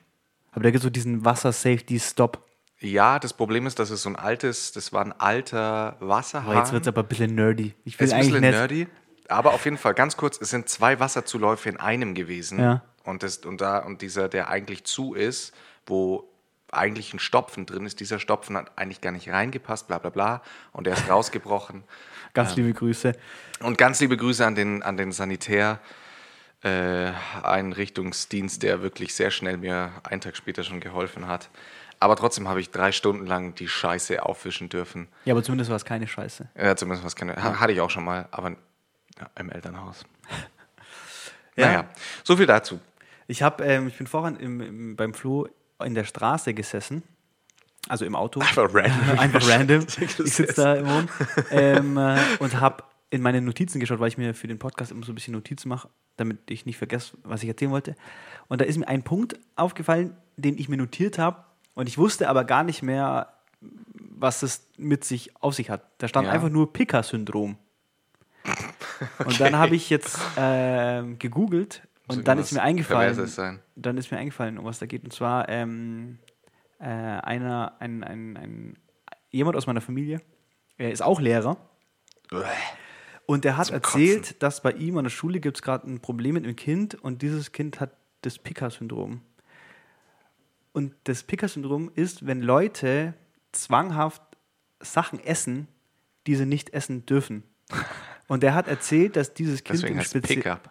Aber da gibt es so diesen Wasser-Safety-Stop. ja, das Problem ist, dass es so ein altes, das war ein alter Wasserhahn. Aber jetzt wird es aber ein bisschen nerdy. Ich will Ist ein bisschen nerdy. Aber auf jeden Fall, ganz kurz, es sind zwei Wasserzuläufe in einem gewesen. Ja. Und, das, und, da, und dieser, der eigentlich zu ist, wo eigentlich ein Stopfen drin ist, dieser Stopfen hat eigentlich gar nicht reingepasst, bla bla bla. Und der ist rausgebrochen. Ganz liebe Grüße. Und ganz liebe Grüße an den, an den Sanitär. Äh, Einrichtungsdienst, der wirklich sehr schnell mir einen Tag später schon geholfen hat. Aber trotzdem habe ich drei Stunden lang die Scheiße aufwischen dürfen. Ja, aber zumindest war es keine Scheiße. Ja, zumindest was keine. ha- Hatte ich auch schon mal, aber ja, im Elternhaus. Ja. Naja, so viel dazu. Ich, hab, ähm, ich bin vorhin im, im, beim Flo in der Straße gesessen. Also im Auto. Einfach random. Einfach random. Ich sitze da im Wohn ähm, äh, und habe in meine Notizen geschaut, weil ich mir für den Podcast immer so ein bisschen Notizen mache, damit ich nicht vergesse, was ich erzählen wollte. Und da ist mir ein Punkt aufgefallen, den ich mir notiert habe und ich wusste aber gar nicht mehr, was es mit sich auf sich hat. Da stand Ja. einfach nur Pika-Syndrom. Und dann habe ich jetzt ähm, gegoogelt und dann ist mir eingefallen, dann ist mir eingefallen, um was da geht. Und zwar ähm, äh, einer, ein, ein, ein, jemand aus meiner Familie, er ist auch Lehrer. Und der hat Zum erzählt, dass bei ihm an der Schule gibt es gerade ein Problem mit einem Kind und dieses Kind hat das Picker-Syndrom. Und das Picker-Syndrom ist, wenn Leute zwanghaft Sachen essen, die sie nicht essen dürfen. Und er hat erzählt, dass dieses Kind Deswegen im Speziellen. Pickup.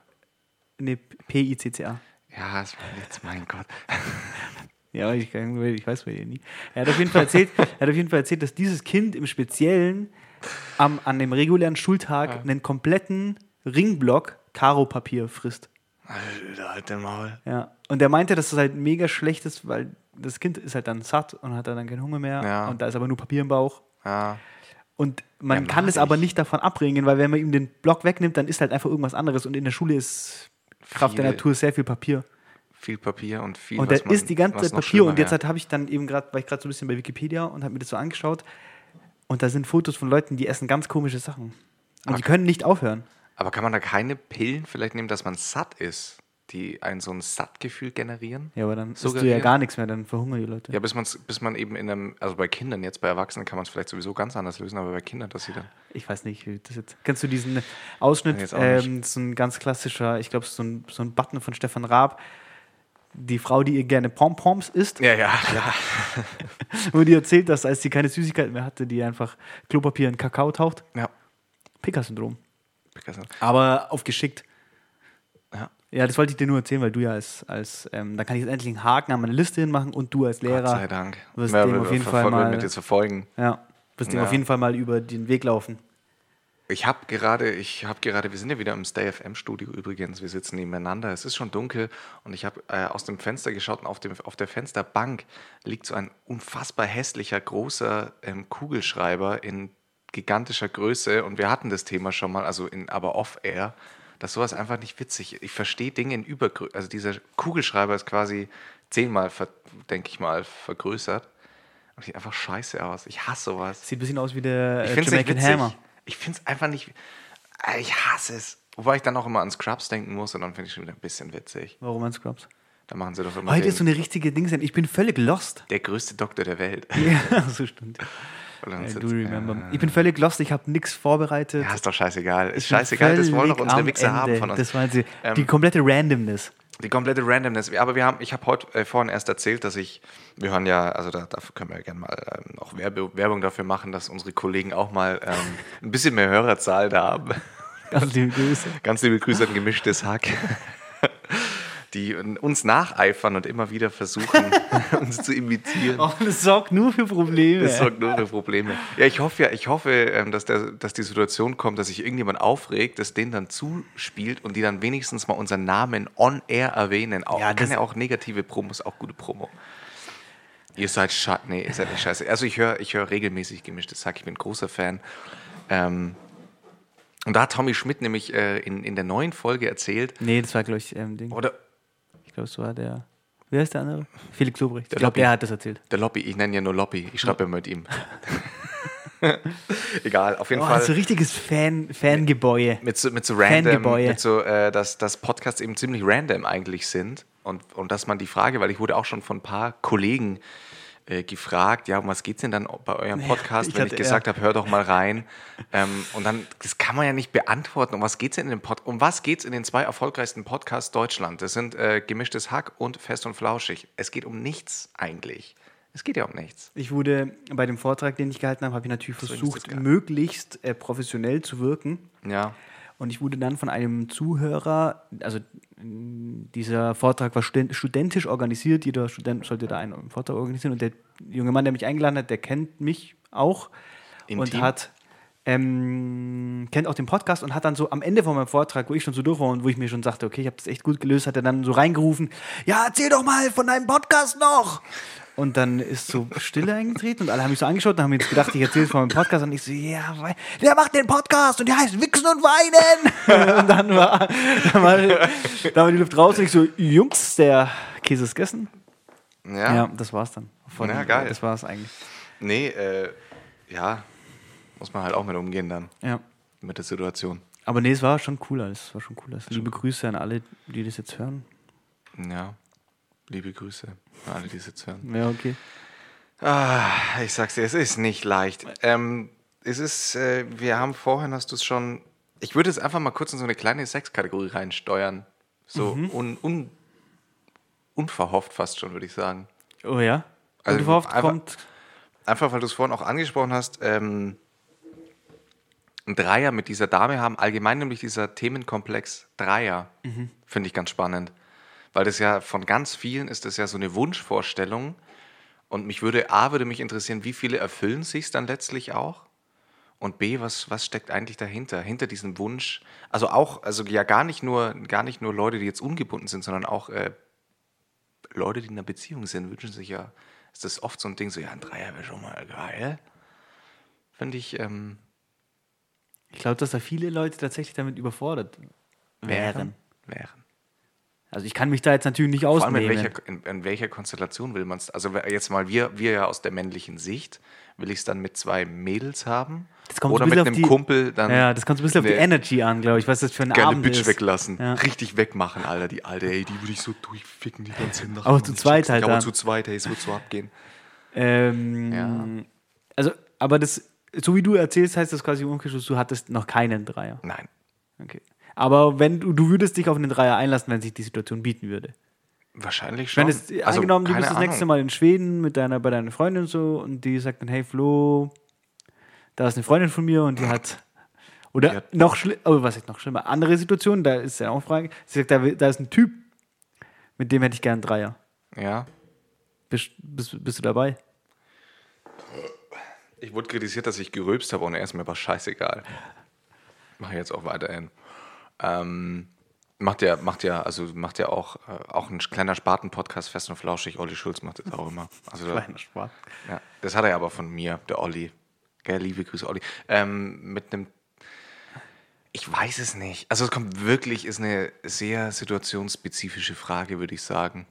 Nee, P-I-C-C-A. Ja, das war jetzt, mein Gott. Ja, ich, ich weiß bei dir nie. Er hat auf jeden Fall erzählt, er hat auf jeden Fall erzählt dass dieses Kind im Speziellen am, an dem regulären Schultag einen kompletten Ringblock Karo-Papier frisst. Alter, halt den Maul. Ja. Und er meinte, dass das halt mega schlecht ist, weil das Kind ist halt dann satt und hat dann keinen Hunger mehr. Ja. Und da ist aber nur Papier im Bauch. Ja. Und man Ja, kann es aber ich. nicht davon abbringen, weil wenn man ihm den Block wegnimmt, dann ist halt einfach irgendwas anderes. Und in der Schule ist Kraft der Viel- Natur sehr viel Papier. Viel Papier und viel. Und da ist die ganze Zeit Papier und jetzt halt habe ich dann eben gerade, war ich gerade so ein bisschen bei Wikipedia und habe mir das so angeschaut und da sind Fotos von Leuten, die essen ganz komische Sachen. Und die können nicht aufhören. Aber kann man da keine Pillen vielleicht nehmen, dass man satt ist, die ein so ein Sattgefühl generieren? Ja, aber dann isst du ja gar nichts mehr, dann verhungern die Leute. Ja, bis, man's, bis man eben in einem, also bei Kindern, jetzt bei Erwachsenen kann man es vielleicht sowieso ganz anders lösen, aber bei Kindern, dass sie dann. Ich weiß nicht, wie das jetzt. Kennst du diesen Ausschnitt? Ähm, so ein ganz klassischer, ich glaube, so ein, so ein Button von Stefan Raab. Die Frau, die ihr gerne Pompoms isst, Ja, ja, ja. wo die erzählt, dass als sie keine Süßigkeiten mehr hatte, die einfach Klopapier in Kakao taucht. ja. Picker-Syndrom. Picasso. Aber auf geschickt. Ja. Ja, das wollte ich dir nur erzählen, weil du ja als, als ähm, da kann ich jetzt endlich einen Haken an meine Liste hinmachen und du als Lehrer Gott sei Dank. wirst Ja, dem auf jeden Fall mal, mit jetzt verfolgen. ja, wirst dem Ja. auf jeden Fall mal über den Weg laufen. Ich habe gerade, ich habe gerade, wir sind ja wieder im Stay FM Studio übrigens, wir sitzen nebeneinander, es ist schon dunkel und ich habe äh, aus dem Fenster geschaut und auf, dem, auf der Fensterbank liegt so ein unfassbar hässlicher, großer ähm, Kugelschreiber in gigantischer Größe und wir hatten das Thema schon mal, also in, aber off-air, dass sowas einfach nicht witzig, ich verstehe Dinge in Übergröße, also dieser Kugelschreiber ist quasi zehnmal, denke ich mal, vergrößert und sieht einfach scheiße aus, ich hasse sowas. Sieht ein bisschen aus wie der Ich äh, Jamaican. Hammer. Ich finde es einfach nicht. Äh, Ich hasse es. Wobei ich dann auch immer an Scrubs denken muss und dann finde ich es schon wieder ein bisschen witzig. Warum an Scrubs? Da machen sie doch immer Heute den, ist so eine richtige Dings. Ich bin völlig lost. der größte Doktor der Welt. Ja, so stimmt. I do remember. Ja, Ich bin völlig lost. Ich habe nichts vorbereitet. ja, ist doch scheißegal. Ist scheißegal, das wollen doch unsere Wichser haben von uns. Das war die, Ähm, die komplette Randomness. Die komplette Randomness. Aber wir haben, ich habe heute äh, vorhin erst erzählt, dass ich, wir hören ja, also da, dafür können wir gerne mal ähm, auch Werbe, Werbung dafür machen, dass unsere Kollegen auch mal ähm, ein bisschen mehr Hörerzahl da haben. Ganz liebe Grüße. Ganz liebe Grüße an gemischtes Hack. Die uns nacheifern und immer wieder versuchen, uns zu imitieren. Oh, das sorgt nur für Probleme. Das sorgt nur für Probleme. Ja, ich hoffe ja, ich hoffe, ähm, dass, der, dass die Situation kommt, dass sich irgendjemand aufregt, das denen dann zuspielt und die dann wenigstens mal unseren Namen on air erwähnen. Auch, Ja, kann ja auch negative Promos, auch gute Promo. Ihr seid scheiße. Nee, ihr seid nicht scheiße. Also ich höre ich hör regelmäßig gemischtes Hack, ich bin ein großer Fan. Ähm, und da hat Tommy Schmidt nämlich äh, in, in der neuen Folge erzählt, Nee, das war, glaube ich, ähm, Ding. oder Ich glaube, es war der. Wie heißt der andere? Felix Lobrecht. Ich glaube, der hat das erzählt. Der Lobby, ich nenne ja nur Lobby. Ich schreibe ja mit ihm. Egal, auf jeden Oh, Fall. so richtiges Fan, Fangebäude. mit so, mit so random, mit so, äh, dass, dass Podcasts eben ziemlich random eigentlich sind. Und, und dass man die Frage, weil ich wurde auch schon von ein paar Kollegen äh, gefragt, ja, um was geht's denn dann bei eurem Podcast, ich wenn ich gesagt habe, hör doch mal rein. ähm, und dann, das kann man ja nicht beantworten. Um was geht's denn in dem Pod um was geht's in den zwei erfolgreichsten Podcasts Deutschland? Das sind äh, Gemischtes Hack und Fest und Flauschig. Es geht um nichts eigentlich. Es geht ja um nichts. Ich wurde bei dem Vortrag, den ich gehalten habe, habe ich natürlich versucht, möglichst äh, professionell zu wirken. Ja. Und ich wurde dann von einem Zuhörer, also dieser Vortrag war studen- studentisch organisiert, jeder Student sollte da einen Vortrag organisieren. Und der junge Mann, der mich eingeladen hat, der kennt mich auch Intim? und hat ähm, kennt auch den Podcast und hat dann so am Ende von meinem Vortrag, wo ich schon so durch war und wo ich mir schon sagte, okay, ich habe das echt gut gelöst, hat er dann so reingerufen, ja, erzähl doch mal von deinem Podcast noch. Und dann ist so Stille eingetreten und alle haben mich so angeschaut und haben jetzt gedacht, ich erzähle von meinem Podcast und ich so, ja, der macht den Podcast und der heißt Wichsen und Weinen. und dann war, dann, war, dann war die Luft raus und ich so, Jungs, der Käse ist gegessen. Ja. Ja, das war's dann. Von, Ja, geil. Das war's eigentlich. Nee, äh, ja, muss man halt auch mit umgehen dann, Ja. mit der Situation. Aber nee, es war schon cool alles. Es war schon cool alles. Liebe Grüße an alle, die das jetzt hören. Ja, liebe Grüße an alle, die es jetzt hören. Ja, okay. Ah, ich sag's dir, es ist nicht leicht. Ähm, es ist, äh, wir haben vorhin, hast du es schon, ich würde jetzt einfach mal kurz in so eine kleine Sexkategorie reinsteuern. So un, un, unverhofft fast schon, würde ich sagen. Oh ja? Also und du hofft, einfach- kommt. Einfach, weil du es vorhin auch angesprochen hast, ähm, ein Dreier mit dieser Dame haben, allgemein nämlich dieser Themenkomplex Dreier, finde ich ganz spannend. Weil das ja von ganz vielen ist das ja so eine Wunschvorstellung. Und mich würde, A, würde mich interessieren, wie viele erfüllen sich dann letztlich auch? Und B, was, was steckt eigentlich dahinter? Hinter diesem Wunsch? Also auch, also ja gar nicht nur, gar nicht nur Leute, die jetzt ungebunden sind, sondern auch äh, Leute, die in einer Beziehung sind, wünschen sich ja, ist das oft so ein Ding, so, ja, ein Dreier wäre schon mal geil. Finde ich, ähm, Ich glaube, dass da viele Leute tatsächlich damit überfordert wären. Wären. Also ich kann mich da jetzt natürlich nicht Vor allem in ausnehmen. welcher, in, in welcher Konstellation will man es? Also jetzt mal wir, wir ja aus der männlichen Sicht, will ich es dann mit zwei Mädels haben? Das kommt Oder ein mit einem die- Kumpel dann ja, das kommt so ein bisschen auf die Energy an, glaube ich, was das für ein geile Abend Bitch ist. weglassen. Ja. Richtig wegmachen, Alter. Die alte, ey, die würde ich so durchficken die ganze Nacht. Aber zu zweit halt Aber zu zweit, ey, es wird so abgehen. Ähm, Ja. Also, aber das, so wie du erzählst, heißt das quasi umgekehrschluss, du hattest noch keinen Dreier. Nein. Okay. Aber wenn du, du würdest dich auf einen Dreier einlassen, wenn sich die Situation bieten würde. Wahrscheinlich Ich schon. meine, jetzt, Also, angenommen, du bist das nächste. Mal in Schweden mit deiner, bei deiner Freundin und so und die sagt dann, hey Flo, da ist eine Freundin von mir und die hat. Oder hat- noch schlimmer, oh, was ist noch schlimmer? Andere Situation, da ist ja auch eine Frage. Sie sagt, da, da ist ein Typ, mit dem hätte ich gern einen Dreier. Ja. Bist, bist, bist du dabei? Ich wurde kritisiert, dass ich gerülpst habe und er ist mir aber scheißegal. Mache ich jetzt auch weiterhin. Ähm, macht ja, macht ja, also macht ja auch, äh, auch ein kleiner Spaten-Podcast, fest und flauschig. Olli Schulz macht das auch immer. Also da, Spaß. ja, das hat er aber von mir, der Olli. Gell, liebe Grüße, Olli. Ähm, mit einem, ich weiß es nicht. Also es kommt wirklich, ist eine sehr situationsspezifische Frage, würde ich sagen.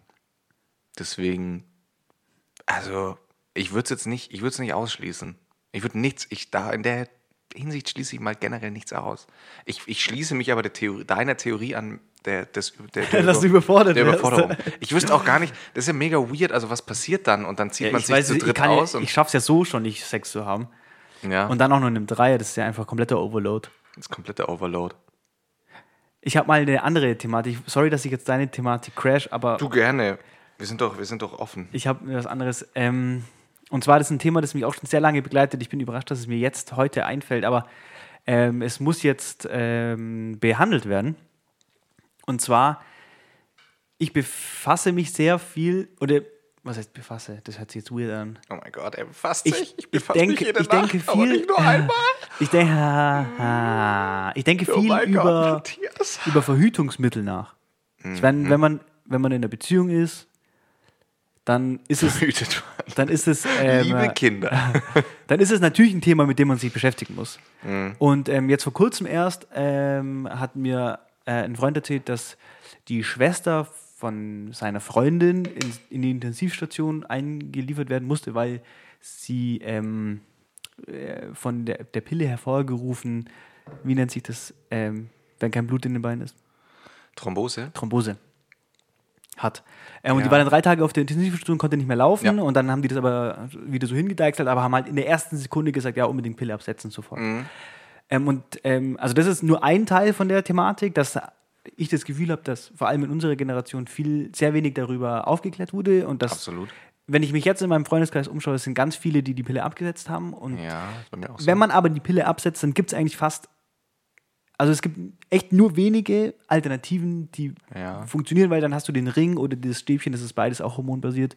Deswegen, also ich würde es jetzt nicht, ich würde es nicht ausschließen. Ich würde nichts, ich da in der Hinsicht schließe ich mal generell nichts aus. Ich, ich schließe mich aber der Theorie, deiner Theorie an, der, des, der, der, Dass du überfordert der. Überforderung. Ich wüsste auch gar nicht, das ist ja mega weird, also was passiert dann und dann zieht Ja, man ich sich weiß, zu ich, dritt kann aus ich schaff's ja so schon nicht, Sex zu haben. ja, Und dann auch noch in einem Dreier, das ist ja einfach kompletter Overload. das ist kompletter Overload. Ich habe mal eine andere Thematik. Sorry, dass ich jetzt deine Thematik crash, aber Du gerne. Wir sind doch, wir sind doch offen. ich habe mir was anderes. Ähm, und zwar das ist ein Thema, das mich auch schon sehr lange begleitet. Ich bin überrascht, dass es mir jetzt heute einfällt, aber ähm, es muss jetzt ähm, behandelt werden. Und zwar, ich befasse mich sehr viel, oder was heißt befasse? Das hört sich jetzt weird an. Oh mein Gott, er befasst Ich, sich. ich, befasse denke, mich jede ich denke Nacht, aber viel. nicht nur einmal. Ich denke, ah, ich denke Oh viel mein über, Gott, über Verhütungsmittel nach. Mhm. Ich meine, wenn man, wenn man in einer Beziehung ist, dann ist es, dann ist es, ähm, Liebe Kinder. dann ist es natürlich ein Thema, mit dem man sich beschäftigen muss. Mhm. Und ähm, jetzt vor kurzem erst ähm, hat mir äh, ein Freund erzählt, dass die Schwester von seiner Freundin in, in die Intensivstation eingeliefert werden musste, weil sie ähm, äh, von der, der Pille hervorgerufen, wie nennt sich das, ähm, wenn kein Blut in den Beinen ist? Thrombose? Thrombose hat. Ähm, Und Ja. die war dann drei Tage auf der Intensivstation, konnte nicht mehr laufen Ja. und dann haben die das aber wieder so hingedeichselt, aber haben halt in der ersten Sekunde gesagt, ja, unbedingt Pille absetzen sofort. Mhm. Ähm, und ähm, also das ist nur ein Teil von der Thematik, dass ich das Gefühl habe, dass vor allem in unserer Generation viel, sehr wenig darüber aufgeklärt wurde und dass, Absolut. wenn ich mich jetzt in meinem Freundeskreis umschaue, es sind ganz viele, die die Pille abgesetzt haben und Ja, so. wenn man aber die Pille absetzt, dann gibt es eigentlich fast, also es gibt echt nur wenige Alternativen, die Ja. funktionieren, weil dann hast du den Ring oder das Stäbchen, das ist beides auch hormonbasiert.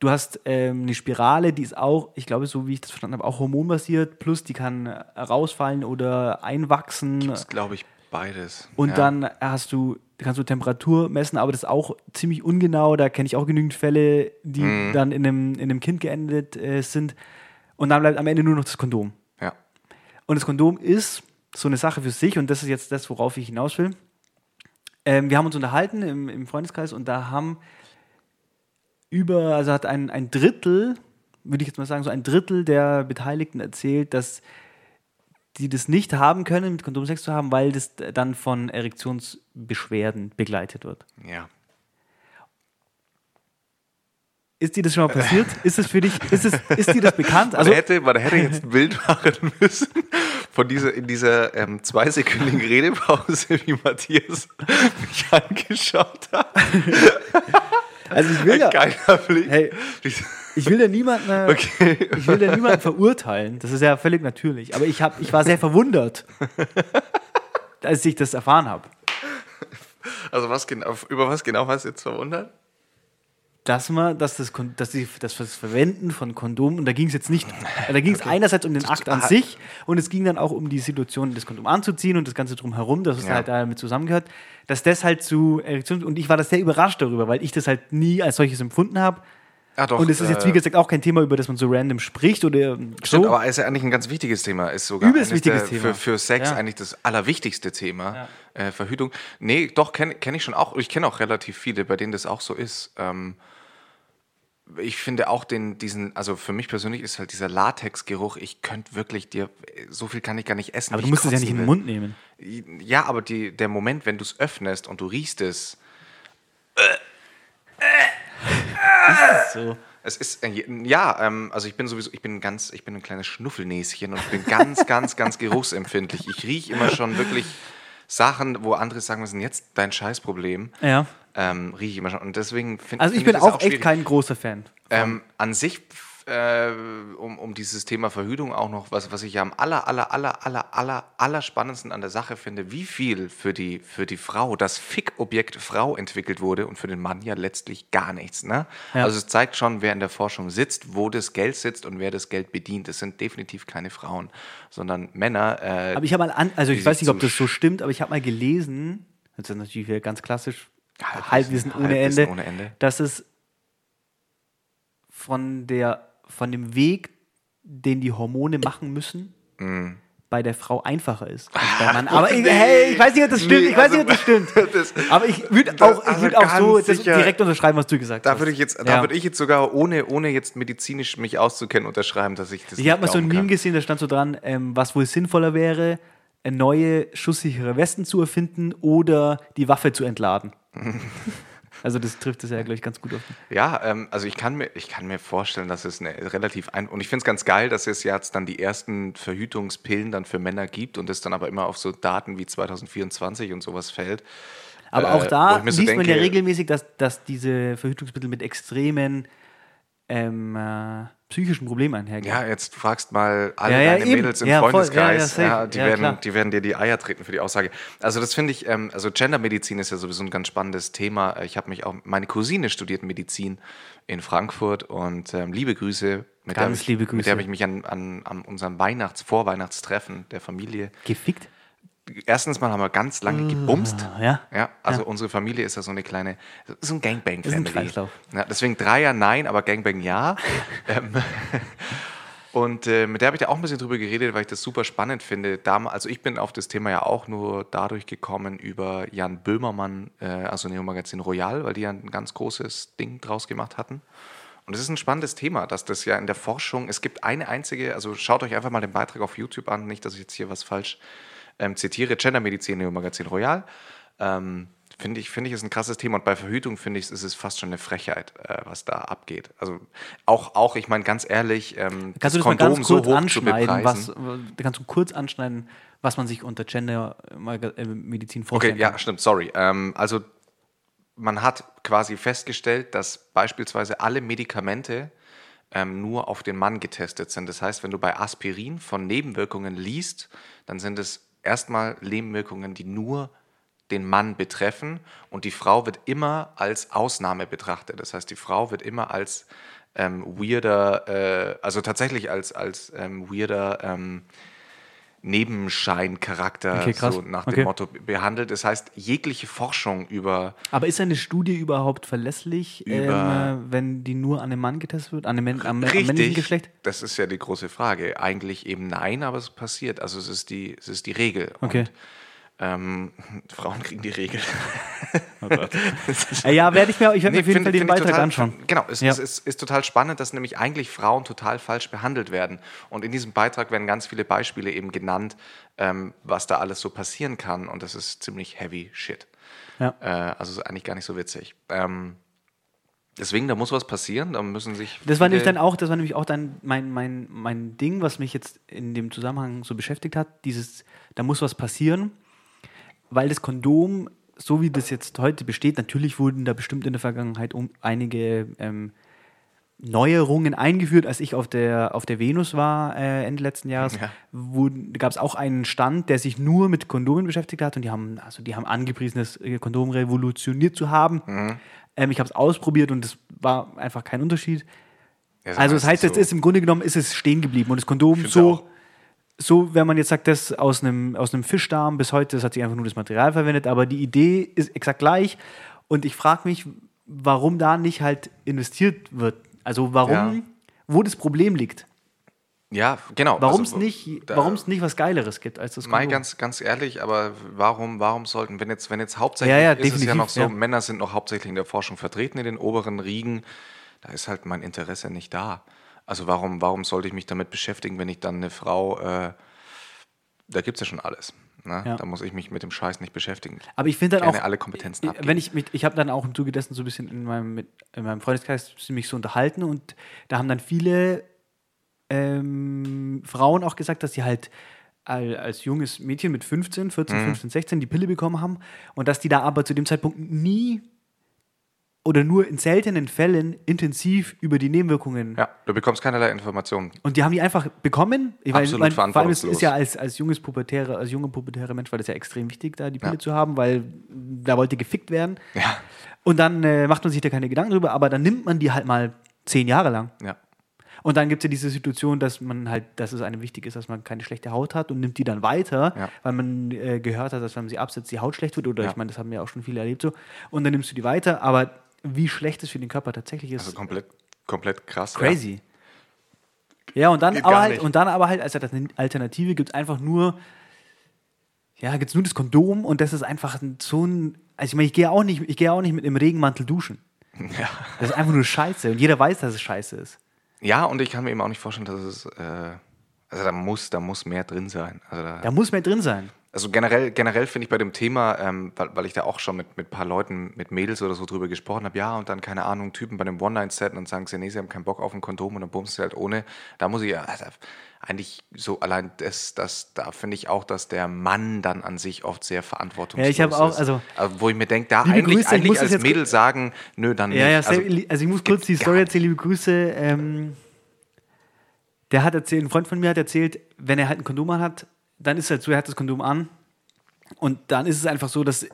Du hast ähm, eine Spirale, die ist auch, ich glaube, so wie ich das verstanden habe, auch hormonbasiert, plus die kann rausfallen oder einwachsen. das glaube ich beides. Und ja. dann hast du, kannst du Temperatur messen, aber das ist auch ziemlich ungenau. Da kenne ich auch genügend Fälle, die Mhm. dann in einem, in einem Kind geendet äh, sind. Und dann bleibt am Ende nur noch das Kondom. Ja. Und das Kondom ist so eine Sache für sich und das ist jetzt das, worauf ich hinaus will. Ähm, wir haben uns unterhalten im, im Freundeskreis und da haben über, also hat ein, ein Drittel, würde ich jetzt mal sagen, so ein Drittel der Beteiligten erzählt, dass die das nicht haben können, mit Kondom Sex zu haben, weil das dann von Erektionsbeschwerden begleitet wird. Ja. Ist dir das schon mal passiert? Ist es für dich, ist, es, ist dir das bekannt? Also, man, hätte, man hätte jetzt ein Bild machen müssen von dieser, in dieser ähm, zweisekündigen Redepause, wie Matthias mich angeschaut hat. also ich will ja, geiler Blick. hey, ich will ja niemanden, äh, Okay. ich will ja niemanden verurteilen. Das ist ja völlig natürlich. Aber ich, hab, ich war sehr verwundert, als ich das erfahren habe. Also was genau, über was genau hast du jetzt verwundert? Dass man, dass das, dass die, dass das Verwenden von Kondomen, und da ging es jetzt nicht, da ging es einerseits um den Akt an sich und es ging dann auch um die Situation, das Kondom anzuziehen und das Ganze drumherum, dass es Ja. halt damit zusammengehört, dass das halt zu Erektion, und ich war das sehr überrascht darüber, weil ich das halt nie als solches empfunden habe. Ah, doch. Und es ist jetzt, wie äh, gesagt, auch kein Thema, über das man so random spricht oder Stimmt, so. aber ist ja eigentlich ein ganz wichtiges Thema. Ist sogar Übelst wichtiges der, Thema. Für, für Sex Ja. eigentlich das allerwichtigste Thema. Äh, Verhütung. Nee, doch, kenne kenn ich schon auch. Ich kenne auch relativ viele, bei denen das auch so ist. Ähm, ich finde auch den, diesen, also für mich persönlich ist halt dieser Latexgeruch, ich könnte wirklich dir, so viel kann ich gar nicht essen. aber du musst es ja nicht in den. Mund nehmen. Ja, aber die, der Moment, wenn du es öffnest und du riechst es, So. Es ist äh, ja, ähm, also ich bin sowieso, ich bin ganz, ich bin ein kleines Schnuffelnäschen und ich bin ganz, ganz, ganz geruchsempfindlich. Ich rieche immer schon wirklich Sachen, wo andere sagen, was ist denn jetzt dein Scheißproblem? Ja. Ähm, rieche ich immer schon. Und deswegen finde Also ich find bin das auch echt kein großer Fan. Ähm, an sich, äh, um, um dieses Thema Verhütung auch noch, was, was ich ja am aller, aller, aller, aller, aller, aller spannendsten an der Sache finde, wie viel für die, für die Frau, das Fick-Objekt Frau entwickelt wurde und für den Mann ja letztlich gar nichts. Ne? Ja. Also es zeigt schon, wer in der Forschung sitzt, wo das Geld sitzt und wer das Geld bedient. Es sind definitiv keine Frauen, sondern Männer. Äh, Aber ich habe mal an, also ich weiß nicht, ob das so stimmt, aber ich habe mal gelesen, das ist natürlich wieder ganz klassisch, Halbwissen, Halbwissen ohne Halbwissen Ende, ohne Ende. dass es von, der, von dem Weg, den die Hormone machen müssen, bei der Frau einfacher ist. als beim Mann. Aber ich, Mm. hey, ich weiß nicht, ob das stimmt. Nee, ich weiß also- nicht, ob das stimmt. Das- aber ich würde auch, ich also würd auch so sicher- direkt unterschreiben, was du gesagt Da hast. würde ich jetzt, Ja. da würde ich jetzt sogar ohne, ohne jetzt medizinisch mich auszukennen unterschreiben, dass ich das Ich habe mal so ein Meme kann. gesehen, da stand so dran, ähm, was wohl sinnvoller wäre, neue schusssichere Westen zu erfinden oder die Waffe zu entladen. Also das trifft es ja, glaube ich, ganz gut auf. Ja, ähm, also ich kann, mir, ich kann mir vorstellen, dass es eine relativ ein und ich finde es ganz geil, dass es jetzt dann die ersten Verhütungspillen dann für Männer gibt und es dann aber immer auf so Daten wie 2024 und sowas fällt. Aber auch Äh, da mir so liest man ja denke- regelmäßig, dass, dass diese Verhütungsmittel mit extremen ähm, äh, psychischen Problemen einhergehen. Ja, jetzt fragst mal alle Ja, ja, deine eben. Mädels im Ja. Freundeskreis, die, werden, die werden dir die Eier treten für die Aussage. Also das finde ich, ähm, also Gendermedizin ist ja sowieso ein ganz spannendes Thema. Ich habe mich auch, meine Cousine studiert Medizin in Frankfurt und ähm, liebe Grüße. Mit der, Ganz ich- liebe Mit Grüße. der habe ich mich an, an, an unserem Weihnachts-, Vorweihnachtstreffen der Familie. Gefickt? Erstens mal haben wir ganz lange gebumst. Ah, ja. Ja, also Ja. unsere Familie ist ja so eine kleine, so ein Gangbang-Family. Ist ein Kreislauf. Ja, deswegen Dreier nein, aber Gangbang ja. ähm, und äh, mit der habe ich da auch ein bisschen drüber geredet, weil ich das super spannend finde. Dam also ich bin auf das Thema ja auch nur dadurch gekommen über Jan Böhmermann, äh, also Neo Magazin Royal, weil die ja ein ganz großes Ding draus gemacht hatten. Und es ist ein spannendes Thema, dass das ja in der Forschung, es gibt eine einzige, also schaut euch einfach mal den Beitrag auf YouTube an, nicht, dass ich jetzt hier was falsch ähm, zitiere, Gendermedizin, Neo Magazin Royal. Ähm, finde ich, finde ich, ist ein krasses Thema und bei Verhütung finde ich, ist es fast schon eine Frechheit, äh, was da abgeht. Also auch, auch ich meine ganz ehrlich, ähm, Kannst du das mal ganz kurz zu anschneiden? Was, bepreisen. kannst du kurz anschneiden, was man sich unter Gender-Medizin Okay, vorstellen ja, kann? stimmt, sorry. Ähm, also man hat quasi festgestellt, dass beispielsweise alle Medikamente ähm, nur auf den Mann getestet sind. Das heißt, wenn du bei Aspirin von Nebenwirkungen liest, dann sind es erstmal Nebenwirkungen, die nur den Mann betreffen und die Frau wird immer als Ausnahme betrachtet. Das heißt, die Frau wird immer als ähm, weirder, äh, also tatsächlich als, als ähm, weirder ähm, Nebenscheincharakter Okay, so nach Okay. dem Motto behandelt. Das heißt, jegliche Forschung über Aber ist eine Studie überhaupt verlässlich, Über- ähm, äh, wenn die nur an einem Mann getestet wird, an einem, Män- am, am männlichen Geschlecht? Das ist ja die große Frage. Eigentlich eben nein, aber es passiert. Also es ist die, es ist die Regel. Okay. Und, ähm, Frauen kriegen die Regel. Äh, ja, werde ich mir, ich werde mir Nee, auf jeden find- Fall den Beitrag total, anschauen. Genau, es, Ja. es ist, ist total spannend, dass nämlich eigentlich Frauen total falsch behandelt werden. Und in diesem Beitrag werden ganz viele Beispiele eben genannt, ähm, was da alles so passieren kann. Und das ist ziemlich heavy shit. Ja. Äh, also ist eigentlich gar nicht so witzig. Ähm, deswegen, da muss was passieren. Da müssen sich. Das war nämlich dann auch, das war nämlich auch dann mein, mein, mein Ding, was mich jetzt in dem Zusammenhang so beschäftigt hat. Dieses, da muss was passieren, weil das Kondom, so wie das jetzt heute besteht, natürlich wurden da bestimmt in der Vergangenheit um einige ähm, Neuerungen eingeführt, als ich auf der, auf der Venus war äh, Ende letzten Jahres, Ja. gab es auch einen Stand, der sich nur mit Kondomen beschäftigt hat und die haben, also die haben angepriesen, das äh, Kondom revolutioniert zu haben. Mhm. Ähm, ich habe es ausprobiert und es war einfach kein Unterschied. Ja, Also das heißt, jetzt so- ist im Grunde genommen ist es stehen geblieben und das Kondom so. So, wenn man jetzt sagt, das aus einem, aus einem Fischdarm bis heute, das hat sich einfach nur das Material verwendet, aber die Idee ist exakt gleich und ich frage mich, warum da nicht halt investiert wird. Also warum, Ja. wo das Problem liegt. Ja, genau. Warum es Also, nicht, warum es nicht was Geileres gibt als das Mal Kondom. ganz, ganz ehrlich, aber warum, warum sollten, wenn jetzt, wenn jetzt hauptsächlich Ja, ja, ist es ja noch so, ja. Männer sind noch hauptsächlich in der Forschung vertreten in den oberen Riegen, da ist halt mein Interesse nicht da. Also warum, warum sollte ich mich damit beschäftigen, wenn ich dann eine Frau, äh, da gibt es ja schon alles. Ne? Ja. Da muss ich mich mit dem Scheiß nicht beschäftigen. Aber ich finde dann Gerne auch, alle Kompetenzen abgeben. wenn ich, mit, ich habe dann auch im Zuge dessen so ein bisschen in meinem, mit, in meinem Freundeskreis ziemlich so unterhalten und da haben dann viele ähm, Frauen auch gesagt, dass sie halt al- als junges Mädchen mit 15, Mhm. 14, 15, 16 die Pille bekommen haben und dass die da aber zu dem Zeitpunkt nie oder nur in seltenen Fällen intensiv über die Nebenwirkungen Ja, du bekommst keinerlei Informationen. und die haben die einfach bekommen. Ich weiß, Absolut mein, vor allem es verantwortungslos. ist ja als, als junges pubertäre, als junger pubertärer Mensch war das ja extrem wichtig, da die Pille Ja. zu haben, weil da wollte gefickt werden. Ja. Und dann äh, macht man sich da keine Gedanken drüber, aber dann nimmt man die halt mal zehn Jahre lang. Ja. Und dann gibt es ja diese Situation, dass man halt, dass es einem wichtig ist, dass man keine schlechte Haut hat und nimmt die dann weiter, Ja. weil man äh, gehört hat, dass wenn man sie absetzt, die Haut schlecht wird. Oder Ja. ich meine, das haben ja auch schon viele erlebt so. Und dann nimmst du die weiter, aber wie schlecht es für den Körper tatsächlich ist, Also komplett, komplett krass. crazy. Ja, und dann Geht aber halt, nicht. und dann aber halt als Alternative gibt es einfach nur, ja, gibt es nur das Kondom und das ist einfach ein- so ein, also ich meine, ich gehe auch nicht, ich gehe auch nicht mit einem Regenmantel duschen. Ja. Das ist einfach nur Scheiße und jeder weiß, dass es Scheiße ist. ja, und ich kann mir eben auch nicht vorstellen, dass es, äh, also da muss, da muss mehr drin sein. Also da, Da muss mehr drin sein. Also generell, generell finde ich bei dem Thema, ähm, weil, weil ich da auch schon mit, mit ein paar Leuten, mit Mädels oder so drüber gesprochen habe, ja, und dann, keine Ahnung, Typen bei einem One-Night-Set und sagen sie, nee, sie haben keinen Bock auf ein Kondom und dann bummst sie halt ohne. Da muss ich ja, also, eigentlich so allein das, das da finde ich auch, dass der Mann dann an sich oft sehr verantwortungslos Ja, ich habe auch, ist. also- wo ich mir denke, da eigentlich, Grüße, ich eigentlich als Mädel sagen, nö, dann Ja, ja, nicht. also, also ich muss kurz die Story erzählen, liebe Grüße. Ähm, der hat erzählt, ein Freund von mir hat erzählt, wenn er halt ein Kondom hat, dann ist es halt so, er hat das Kondom an und dann ist es einfach so, dass äh,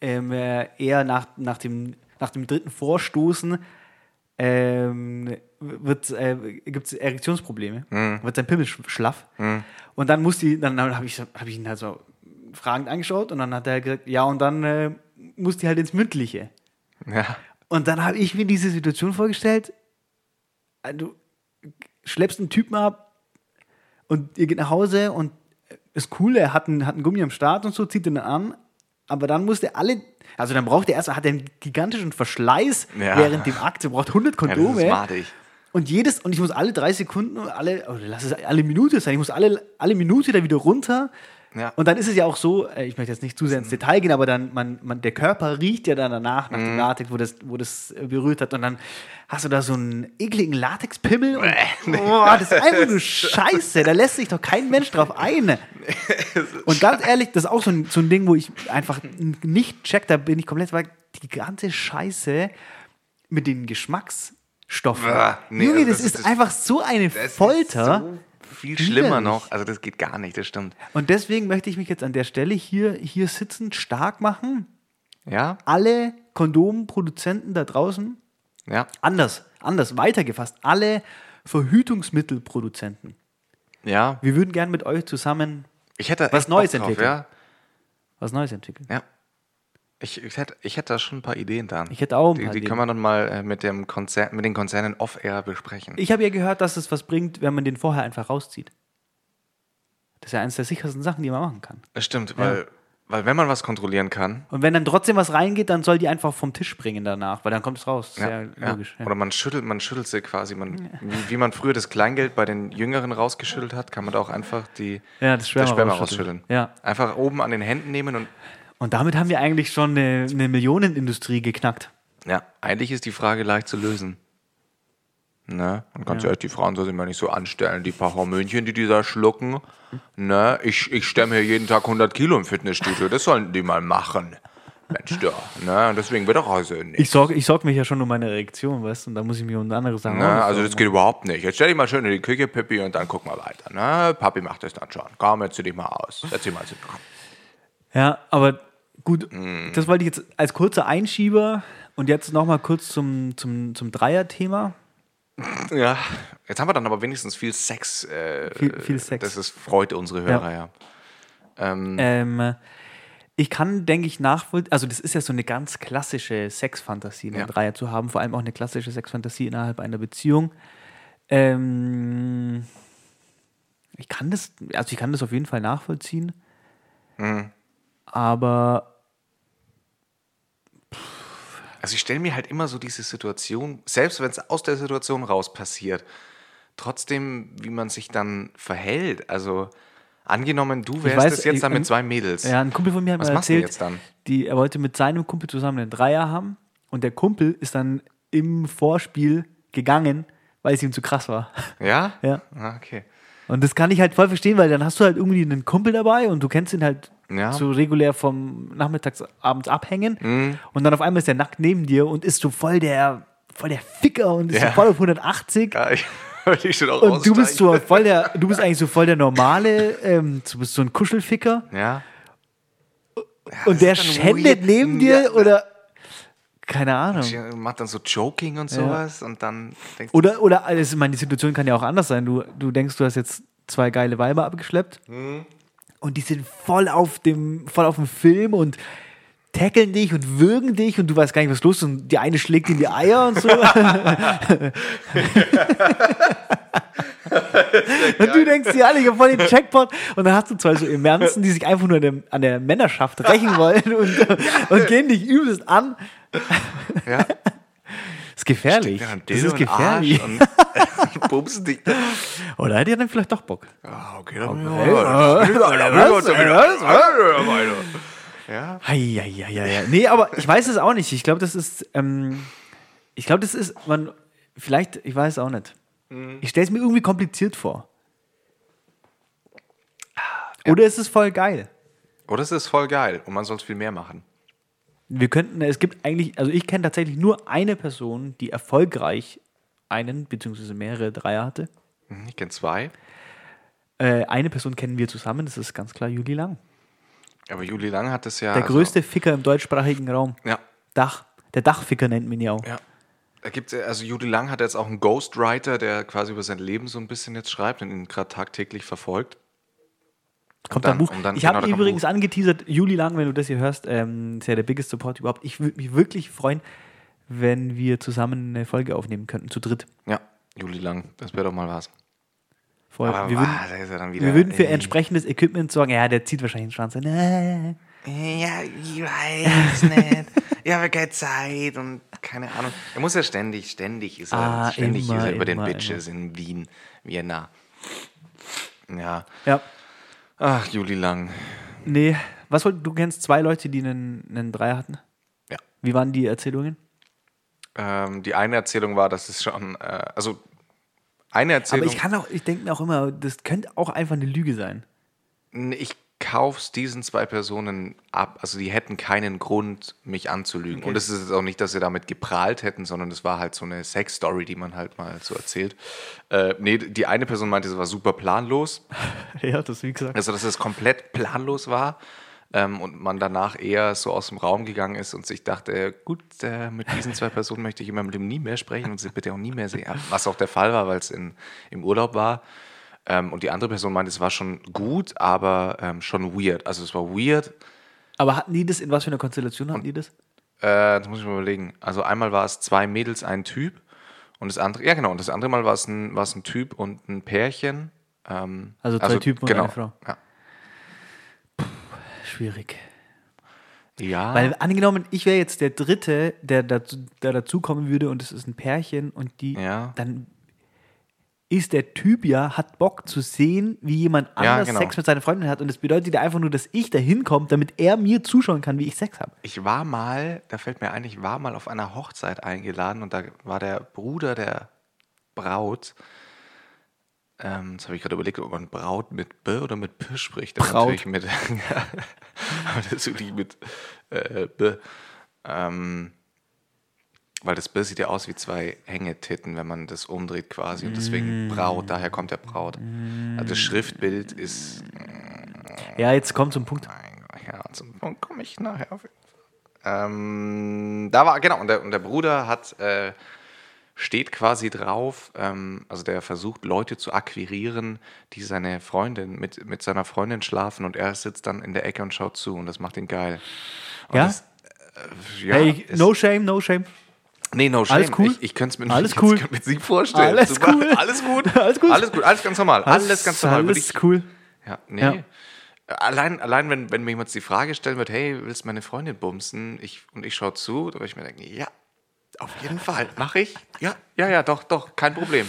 ähm, er nach, nach, dem, nach dem dritten Vorstoßen ähm, wird, äh, gibt es Erektionsprobleme, Mhm. wird sein Pimmel sch schlaff. Und dann muss die, dann habe ich, hab ich ihn halt so fragend angeschaut und dann hat er gesagt, ja, und dann äh, muss die halt ins Mündliche. Ja. Und dann habe ich mir diese Situation vorgestellt, äh, du schleppst einen Typen ab und ihr geht nach Hause und ist cool, er hat einen, hat einen Gummi am Start und so, zieht den an, aber dann muss der alle, also dann braucht er erst, hat er einen gigantischen Verschleiß Ja. während dem Akt, er braucht 100 ja, das Kondome. ist und jedes, und ich muss alle drei Sekunden, alle, oder lass es alle Minute sein, ich muss alle, alle Minute da wieder runter. Ja. Und dann ist es ja auch so, äh, ich möchte jetzt nicht zu sehr ins Detail gehen, aber dann, man, man, der Körper riecht ja dann danach, nach dem Mhm. Latex, wo das, wo das äh, berührt hat. Und dann hast du da so einen ekligen Latexpimmel. Und, oh, das ist einfach nur Scheiße. Da lässt sich doch kein Mensch drauf ein. Und ganz ehrlich, das ist auch so ein, so ein Ding, wo ich einfach nicht check, da bin ich komplett, weil die ganze Scheiße mit den Geschmacksstoffen. Nee, Junge, also das, das ist einfach so eine Folter. So viel schlimmer noch. Also das geht gar nicht, das stimmt. Und deswegen möchte ich mich jetzt an der Stelle hier, hier sitzend stark machen. Ja, Alle Kondomproduzenten da draußen, ja, anders, anders weitergefasst, alle Verhütungsmittelproduzenten. ja. Wir würden gern mit euch zusammen Ich hätte Was Neues drauf, entwickeln. Ja, was Neues entwickeln. ja. Ich, ich, hätte, ich hätte da schon ein paar Ideen dann. Ich hätte auch ein die, paar Die Ideen. können wir dann mal äh, mit, dem Konzern, mit den Konzernen off-air besprechen. Ich habe ja gehört, dass es was bringt, wenn man den vorher einfach rauszieht. Das ist ja eines der sichersten Sachen, die man machen kann. Das stimmt, weil, weil wenn man was kontrollieren kann, Und wenn dann trotzdem was reingeht, dann soll die einfach vom Tisch springen danach, weil dann kommt es raus. Das ja, ja, logisch. Ja. Oder man schüttelt, man schüttelt sie quasi. Man, wie, wie man früher das Kleingeld bei den Jüngeren rausgeschüttelt hat, kann man da auch einfach die, Ja, das Sperma Sperma rausschütteln. rausschütteln. Ja. Einfach oben an den Händen nehmen und Und damit haben wir eigentlich schon eine, eine Millionenindustrie geknackt. ja, eigentlich ist die Frage leicht zu lösen. Ne? Und ganz Ja. ehrlich, die Frauen sollen sich mal nicht so anstellen, die paar Hormönchen, die die da schlucken. Ne? Ich, ich stemme hier jeden Tag 100 Kilo im Fitnessstudio, das sollen die mal machen. Mensch, da. Ne? Und deswegen wird auch also nicht. Ich sorge ich sorg mich ja schon um meine Erektion, weißt du, und da muss ich mich um andere Sachen Ne? Also das geht überhaupt nicht. Jetzt stell dich mal schön in die Küche, Pippi, und dann guck mal weiter. Ne? Papi macht das dann schon. Komm, jetzt zieh dich mal aus. Erzähl mal. Ja, aber gut, Mm. das wollte ich jetzt als kurzer Einschieber und jetzt nochmal kurz zum, zum, zum Dreier-Thema. Ja, jetzt haben wir dann aber wenigstens viel Sex. Äh, Viel- viel Sex. Das ist, freut unsere Hörer, ja. Ähm, Ähm, ich kann, denke ich, nachvollziehen, also das ist ja so eine ganz klassische Sexfantasie, einen Ja. Dreier zu haben, vor allem auch eine klassische Sexfantasie innerhalb einer Beziehung. Ähm, ich kann das, also ich kann das auf jeden Fall nachvollziehen, Mhm. aber Also ich stelle mir halt immer so diese Situation, selbst wenn es aus der Situation raus passiert, trotzdem, wie man sich dann verhält. Also angenommen, du wärst weiß, es jetzt ich- dann mit zwei Mädels. Ja, ein Kumpel von mir hat Was du erzählt, jetzt dann? Die, er wollte mit seinem Kumpel zusammen einen Dreier haben und der Kumpel ist dann im Vorspiel gegangen, weil es ihm zu krass war. Ja? Ja. Ah, okay. Und das kann ich halt voll verstehen, weil dann hast du halt irgendwie einen Kumpel dabei und du kennst ihn halt Ja. so regulär vom Nachmittags abends abhängen Mhm. und dann auf einmal ist der nackt neben dir und ist so voll der voll der Ficker und ist Ja. so voll auf 180 Ja, ich wollte ich schon auch und du bist so voll der du bist eigentlich so voll der normale ähm, du bist so ein Kuschelficker Ja. und der schändet neben dir oder keine Ahnung. Macht dann so Joking und sowas und dann denkst Oder, oder also, ich meine, die Situation kann ja auch anders sein. Du, du denkst, du hast jetzt zwei geile Weiber abgeschleppt Mhm. Und die sind voll auf dem, voll auf dem Film und tackeln dich und würgen dich und du weißt gar nicht, was los ist und die eine schlägt in die Eier und so. und du denkst dir alle, ich hab voll den Jackpot und dann hast du zwei so Emerzen, die sich einfach nur an der, an der Männerschaft rächen wollen und, und gehen dich übelst an. Ja. Ist gefährlich. Das ist gefährlich. Und bumsen dich. Oder hätte er dann vielleicht doch Bock? Ah, okay, dann Ja, Ja. Nee, aber ich weiß es auch nicht. Ich glaube, das ist, ähm, ich glaube, das ist, man, vielleicht, ich weiß es auch nicht. Mhm. Ich stelle es mir irgendwie kompliziert vor. Oder ist es voll geil? oder es ist voll geil und man soll viel mehr machen. Wir könnten, es gibt eigentlich, also ich kenne tatsächlich nur eine Person, die erfolgreich einen bzw. mehrere Dreier hatte. Mhm, Ich kenne zwei, Äh, eine Person kennen wir zusammen, das ist ganz klar Juli Lang. aber Juli Lang hat es ja. Der also- größte Ficker im deutschsprachigen Raum. Ja, Dach. Der Dachficker nennt man ihn ja auch. ja. Da gibt's, also Juli Lang hat jetzt auch einen Ghostwriter, der quasi über sein Leben so ein bisschen jetzt schreibt und ihn gerade tagtäglich verfolgt. Kommt dann- ein Buch. und dann- ich genau, habe übrigens angeteasert, Juli Lang, wenn du das hier hörst, ähm, ist ja der biggest Support überhaupt. Ich würde mich wirklich freuen, wenn wir zusammen eine Folge aufnehmen könnten, zu dritt. Ja, Juli Lang, das wäre doch mal was. Voll. Aber wir, würden, ah, da ist er dann wieder. wir würden für äh, entsprechendes Equipment sorgen. Ja, der zieht wahrscheinlich den Schwanz an. Äh, Ja, ich weiß nicht. Ich habe keine Zeit und keine Ahnung. Er muss ja ständig, ständig ist er, Ah, ständig immer, ist er über den immer, Bitches in Wien, Vienna. Ja. Ja. Ach, Juli Lang. Nee, was wollt, du kennst zwei Leute, die einen, einen Dreier hatten. Ja. Wie waren die Erzählungen? Ähm, die eine Erzählung war, dass es schon, äh, also eine Aber Erzählung. ich kann auch, ich denke mir auch immer, das könnte auch einfach eine Lüge sein. Ich kauf's diesen zwei Personen ab. Also die hätten keinen Grund, mich anzulügen. Und es ist jetzt auch nicht, dass sie damit geprahlt hätten, sondern es war halt so eine Sex-Story, die man halt mal so erzählt. Äh, nee, die eine Person meinte, es war super planlos. ja, das wie gesagt. Also, dass es komplett planlos war. Ähm, und man danach eher so aus dem Raum gegangen ist und sich dachte, äh, gut, äh, mit diesen zwei Personen möchte ich in meinem Leben nie mehr sprechen und sie bitte auch nie mehr sehen. Was auch der Fall war, weil es im Urlaub war. Ähm, und die andere Person meinte, es war schon gut, aber ähm, schon weird. Also es war weird. Aber hatten die das, in was für einer Konstellation hatten die das? Äh, das muss ich mal überlegen. Also einmal war es zwei Mädels, ein Typ. Und das andere, ja genau, und das andere Mal war es ein, war es ein Typ und ein Pärchen. Ähm, Also zwei Typen und genau, eine Frau. Ja. Schwierig. ja. Weil angenommen, ich wäre jetzt der Dritte, der dazu, der dazukommen würde und es ist ein Pärchen und die, Ja. dann ist der Typ ja, hat Bock zu sehen, wie jemand Ja, anders genau. Sex mit seiner Freundin hat und das bedeutet ja einfach nur, dass ich da hinkomme, damit er mir zuschauen kann, wie ich Sex habe. Ich war mal, da fällt mir ein, ich war mal auf einer Hochzeit eingeladen und da war der Bruder der Braut. Ähm, jetzt habe ich gerade überlegt, ob man Braut mit B oder mit P spricht. Das Braut. Natürlich mit, ja, aber das wirklich mit äh, B. Ähm, weil das B sieht ja aus wie zwei Hängetitten, wenn man das umdreht quasi. Und deswegen Braut, daher kommt der Braut. Also das Schriftbild ist Ja, jetzt kommt zum Punkt. ja, zum Punkt komme ich nachher auf jeden Fall. Ähm, da war, genau, und der, und der Bruder hat, äh, steht quasi drauf, ähm, also der versucht Leute zu akquirieren, die seine Freundin, mit, mit seiner Freundin schlafen und er sitzt dann in der Ecke und schaut zu und das macht ihn geil. Und Ja? Das, äh, ja hey, no shame, no shame. Nee, no shame. Alles cool? Ich, ich könnte es mir Alles ich cool? nicht vorstellen. Alles Super. cool? Alles gut. Alles gut? Alles gut. Alles ganz normal. Alles, ganz normal. Alles ich, cool. ja, nee. Ja. Allein, allein wenn, wenn mir jemand die Frage stellen wird, hey, willst du meine Freundin bumsen? Ich, und ich schaue zu, da würde ich mir denken, ja, auf jeden Fall, mache ich. Ja, ja, ja, doch, doch, kein Problem.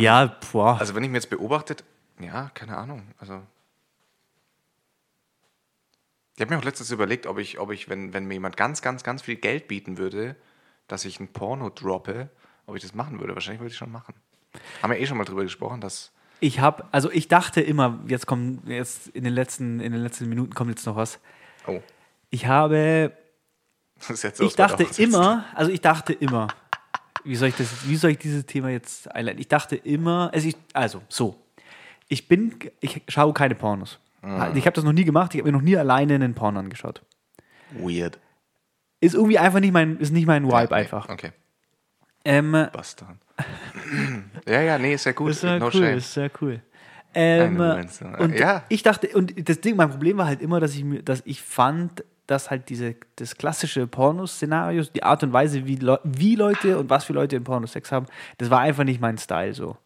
ja, boah. Also wenn ich mir jetzt beobachtet, ja, keine Ahnung, also ich habe mir auch letztens überlegt, ob ich, ob ich wenn, wenn mir jemand ganz, ganz, ganz viel Geld bieten würde, dass ich ein Porno droppe, ob ich das machen würde. Wahrscheinlich würde ich schon machen. Haben wir eh schon mal drüber gesprochen, dass Ich habe, also ich dachte immer, jetzt kommt, jetzt in den letzten, in den letzten Minuten kommt jetzt noch was. oh, Ich habe, das ist jetzt so ich dachte immer, also ich dachte immer, wie soll ich das, wie soll ich dieses Thema jetzt einleiten? Ich dachte immer, also, ich, also so, ich bin, ich schaue keine Pornos. Mhm. Ich habe das noch nie gemacht, ich habe mir noch nie alleine einen Porno angeschaut. weird. Ist irgendwie einfach nicht mein, ist nicht mein Vibe Nee, einfach. Okay, Ähm, Bastard. ja, ja, nee, ist ja gut. ist ja no cool, shame. ist sehr cool. Ähm, und ja. ich dachte, und das Ding, mein Problem war halt immer, dass ich mir, dass ich fand, dass halt diese, das klassische Pornoszenario, die Art und Weise, wie, wie Leute und was für Leute im Porno Sex haben, das war einfach nicht mein Style so.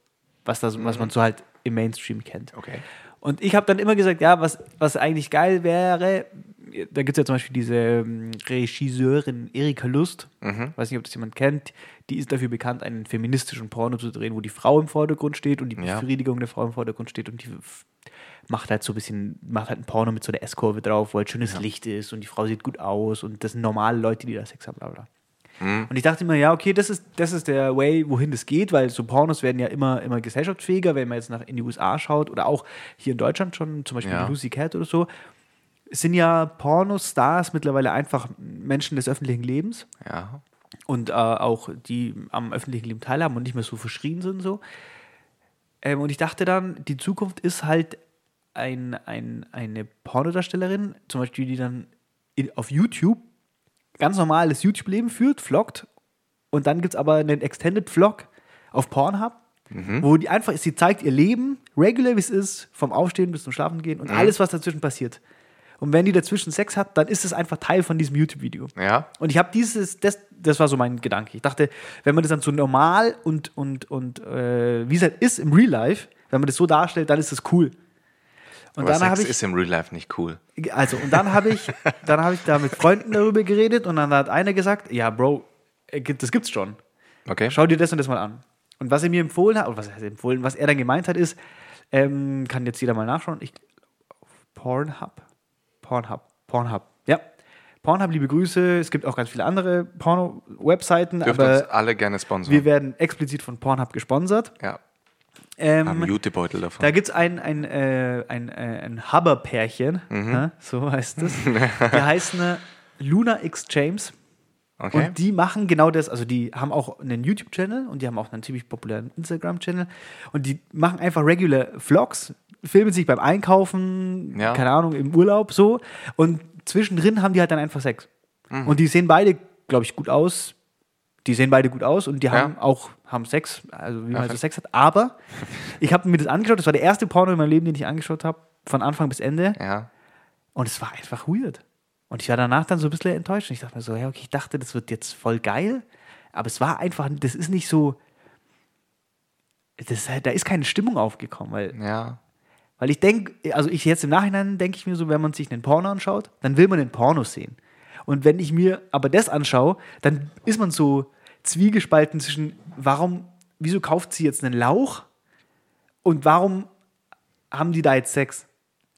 Was, das, was man so halt im Mainstream kennt. Okay. Und ich habe dann immer gesagt, ja, was, was eigentlich geil wäre, da gibt es ja zum Beispiel diese ähm, Regisseurin Erika Lust, Mhm. weiß nicht, ob das jemand kennt, die ist dafür bekannt, einen feministischen Porno zu drehen, wo die Frau im Vordergrund steht und die Ja. Befriedigung der Frau im Vordergrund steht und die macht halt so ein bisschen, macht halt ein Porno mit so einer S-Kurve drauf, wo halt schönes Licht ist und die Frau sieht gut aus und das sind normale Leute, die da Sex haben, bla bla. Mhm. Und ich dachte immer, ja, okay, das ist, das ist der Way, wohin das geht, weil so Pornos werden ja immer, immer gesellschaftsfähiger, wenn man jetzt nach in die USA schaut oder auch hier in Deutschland schon, zum Beispiel Ja. Lucy Cat oder so, sind ja Pornostars mittlerweile einfach Menschen des öffentlichen Lebens Ja. und äh, auch die am öffentlichen Leben teilhaben und nicht mehr so verschrien sind so. Ähm, und ich dachte dann, die Zukunft ist halt ein, ein, eine Pornodarstellerin, zum Beispiel, die dann in, auf YouTube ganz normales YouTube-Leben führt, vloggt und dann gibt es aber einen Extended Vlog auf Pornhub, wo die einfach, sie zeigt ihr Leben, regular wie es ist, vom Aufstehen bis zum Schlafen gehen und alles, was dazwischen passiert. Und wenn die dazwischen Sex hat, dann ist es einfach Teil von diesem YouTube-Video. Ja. Und ich habe dieses, das, das war so mein Gedanke. Ich dachte, wenn man das dann so normal und, und, und äh, wie es halt ist im Real Life, wenn man das so darstellt, dann ist das cool. Und Aber dann Sex habe ich, ist im Real Life nicht cool. also, und dann habe ich, dann habe ich da mit Freunden darüber geredet und dann hat einer gesagt, ja, Bro, äh, gibt- das gibt's schon. Okay. Schau dir das und das mal an. Und was er mir empfohlen hat, oder was heißt empfohlen, was er dann gemeint hat, ist, ähm, kann jetzt jeder mal nachschauen, ich, Pornhub, Pornhub, Pornhub, ja. Pornhub, liebe Grüße. Es gibt auch ganz viele andere Porno-Webseiten, Dürft uns aber alle gerne sponsern. wir werden explizit von Pornhub gesponsert. ja. Ähm, Haben Jutebeutel davon. da gibt es ein, ein, äh, ein, äh, ein Hubber-Pärchen, Mhm. hä? so heißt es. Der heißt eine Luna X James. okay. Und die machen genau das. Also, die haben auch einen YouTube-Channel und die haben auch einen ziemlich populären Instagram-Channel. Und die machen einfach regular Vlogs, filmen sich beim Einkaufen, Ja. keine Ahnung, im Urlaub so. Und zwischendrin haben die halt dann einfach Sex. Mhm. Und die sehen beide, glaube ich, gut aus. Die sehen beide gut aus und die Ja. haben auch haben Sex, also wie man Ja, so Sex hat. Aber ich habe mir das angeschaut. Das war der erste Porno in meinem Leben, den ich angeschaut habe, von Anfang bis Ende. ja. Und es war einfach weird. Und ich war danach dann so ein bisschen enttäuscht. Und ich dachte mir so, ja, okay, ich dachte, das wird jetzt voll geil. Aber es war einfach, das ist nicht so. Das, da ist keine Stimmung aufgekommen, weil, Ja. weil ich denke, also ich jetzt im Nachhinein denke ich mir so, wenn man sich einen Porno anschaut, dann will man den Porno sehen. Und wenn ich mir aber das anschaue, dann ist man so zwiegespalten zwischen, warum, wieso kauft sie jetzt einen Lauch und warum haben die da jetzt Sex?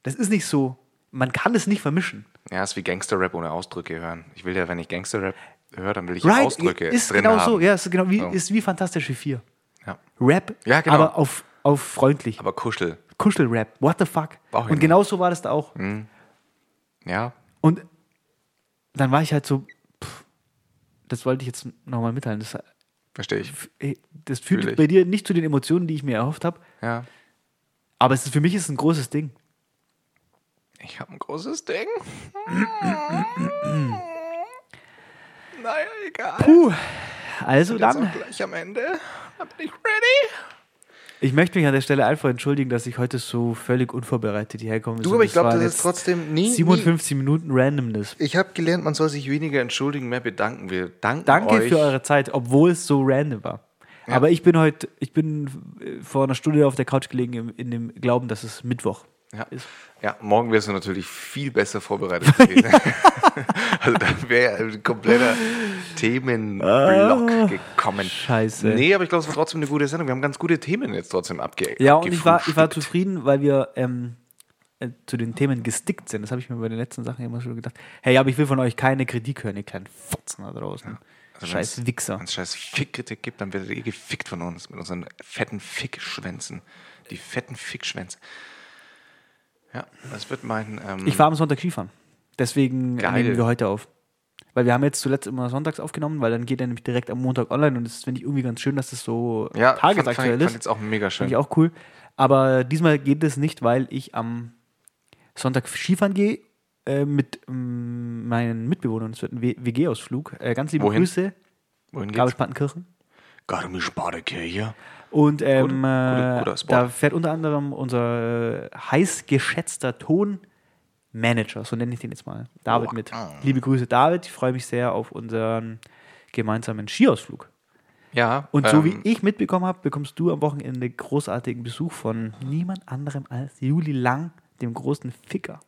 Das ist nicht so, man kann es nicht vermischen. Ja, ist wie Gangster-Rap ohne Ausdrücke hören. Ich will ja, wenn ich Gangster-Rap höre, dann will ich Right, Ausdrücke ist drin genau haben. so, ja, ist genau wie, So. ist wie Fantastische Vier. Ja. Rap, Ja, genau. aber auf, auf freundlich. Aber Kuschel. Kuschelrap, what the fuck? Und genau so war das da auch. Ja. Und dann war ich halt so, das wollte ich jetzt nochmal mitteilen. Das, Verstehe ich. ey, das führt Fühl bei dir nicht zu den Emotionen, die ich mir erhofft habe, Ja. aber es ist, für mich ist es ein großes Ding. Ich habe ein großes Ding. naja, egal. Puh, also dann, gleich am Ende. Bin ich ready? Ich möchte mich an der Stelle einfach entschuldigen, dass ich heute so völlig unvorbereitet hierher komme. Du, aber ich glaube, das ist trotzdem nie. 57 Minuten Randomness. Ich habe gelernt, man soll sich weniger entschuldigen, mehr bedanken. Wir danken Danke euch. für eure Zeit, obwohl es so random war. Aber ich bin heute, ich bin äh, vor einer Stunde auf der Couch gelegen in dem Glauben, dass es Mittwoch Ja. ist. Ja, morgen wirst du natürlich viel besser vorbereitet gewesen. also da wäre ein kompletter Themenblock gekommen. Ah, scheiße. Nee, aber ich glaube, es war trotzdem eine gute Sendung. Wir haben ganz gute Themen jetzt trotzdem abge Ja, und ich war, ich war zufrieden, weil wir ähm, äh, zu den Themen gestickt sind. Das habe ich mir bei den letzten Sachen immer schon gedacht. Hey, aber ich will von euch keine Kritik hören, ihr kleinen Fotzen da draußen. Also Scheiß Wichser. Wenn es scheiß Fickkritik gibt, dann werdet ihr gefickt von uns mit unseren fetten Fickschwänzen. Die fetten Fickschwänze. Ja, das wird mein. Ähm, Ich war am Sonntag Skifahren. Deswegen Geil. nehmen wir heute auf. Weil wir haben jetzt zuletzt immer sonntags aufgenommen, weil dann geht er nämlich direkt am Montag online und das finde ich irgendwie ganz schön, dass das so ja, fand, fand, tagesaktuell fand ist. jetzt auch mega schön. Finde ich auch cool. Aber diesmal geht es nicht, weil ich am Sonntag Skifahren gehe äh, mit ähm, meinen Mitbewohnern. Es wird ein WG-Ausflug. Äh, ganz liebe Wohin? Grüße. Wohin geht's? Garmisch-Partenkirchen. Garmisch-Partenkirche. Und ähm, Gut- äh, guter Spot. da fährt unter anderem unser äh, heiß geschätzter Tonmanager, so nenne ich den jetzt mal, David Wow. mit. Liebe Grüße, David. Ich freue mich sehr auf unseren gemeinsamen Skiausflug. Ja. Und so ähm, wie ich mitbekommen habe, bekommst du am Wochenende großartigen Besuch von niemand anderem als Juli Lang, dem großen Ficker.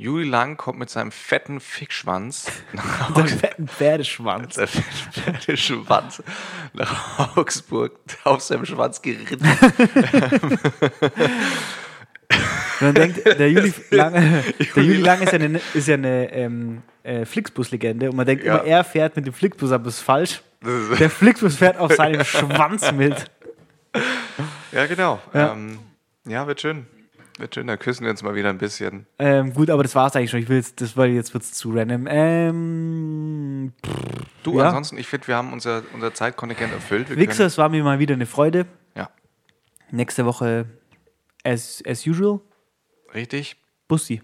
Juli Lang kommt mit seinem fetten Fickschwanz nach Der fetten Pferdeschwanz. Der fette Schwanz nach Augsburg auf seinem Schwanz geritten. Man denkt, der Juli Lange, der Juli Lange ist ja eine, ist ja eine ähm, äh, Flixbus-Legende und man denkt Ja. immer, er fährt mit dem Flixbus, aber das ist falsch. Der Flixbus fährt auf seinem Schwanz mit. Ja, genau. Ja. Ähm, ja, wird schön. Schön, da küssen wir uns mal wieder ein bisschen. Ähm, gut, aber das war's eigentlich schon. Ich will jetzt, das, weil jetzt wird's zu random. Ähm, Du, Ja. ansonsten, ich finde, wir haben unser, unser Zeitkontingent erfüllt. Wir Wichser, es war mir mal wieder eine Freude. Ja, Nächste Woche as, as usual. richtig. Bussi.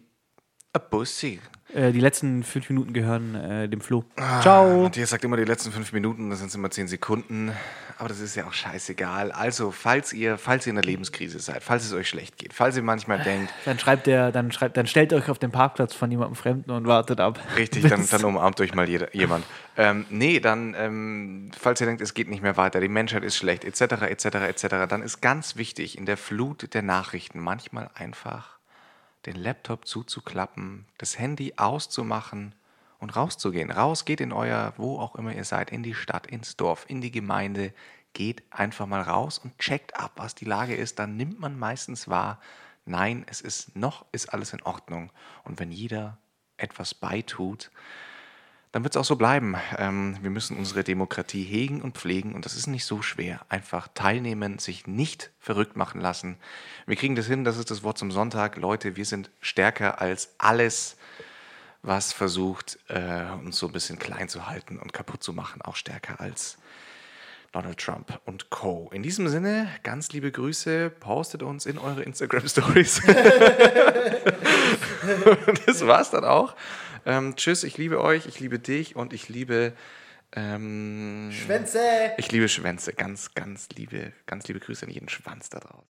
A Bussi. Äh, die letzten fünf Minuten gehören äh, dem Flo. Ciao. Matthias sagt immer die letzten fünf Minuten, das sind immer zehn Sekunden. Aber das ist ja auch scheißegal. Also, falls ihr, falls ihr in der Lebenskrise seid, falls es euch schlecht geht, falls ihr manchmal denkt, Dann schreibt der, dann schreibt, dann stellt euch auf den Parkplatz von jemandem Fremden und wartet ab. Richtig, dann, dann umarmt euch mal jeder, jemand. Ähm, nee, dann, ähm, falls ihr denkt, es geht nicht mehr weiter, die Menschheit ist schlecht, etc., etc., etc., dann ist ganz wichtig, in der Flut der Nachrichten manchmal einfach den Laptop zuzuklappen, das Handy auszumachen und rauszugehen. Raus, geht in euer, wo auch immer ihr seid, in die Stadt, ins Dorf, in die Gemeinde. Geht einfach mal raus und checkt ab, was die Lage ist. Dann nimmt man meistens wahr, nein, es ist noch, ist alles in Ordnung. Und wenn jeder etwas beitut, dann wird es auch so bleiben. Ähm, wir müssen unsere Demokratie hegen und pflegen und das ist nicht so schwer. Einfach teilnehmen, sich nicht verrückt machen lassen. Wir kriegen das hin, das ist das Wort zum Sonntag. Leute, wir sind stärker als alles, was versucht, äh, uns so ein bisschen klein zu halten und kaputt zu machen. Auch stärker als Donald Trump und Co. In diesem Sinne, ganz liebe Grüße, postet uns in eure Instagram-Stories. das war's dann auch. Ähm, tschüss, ich liebe euch, ich liebe dich und ich liebe. Ähm, Schwänze! ich liebe Schwänze. Ganz, ganz liebe, ganz liebe Grüße an jeden Schwanz da draußen.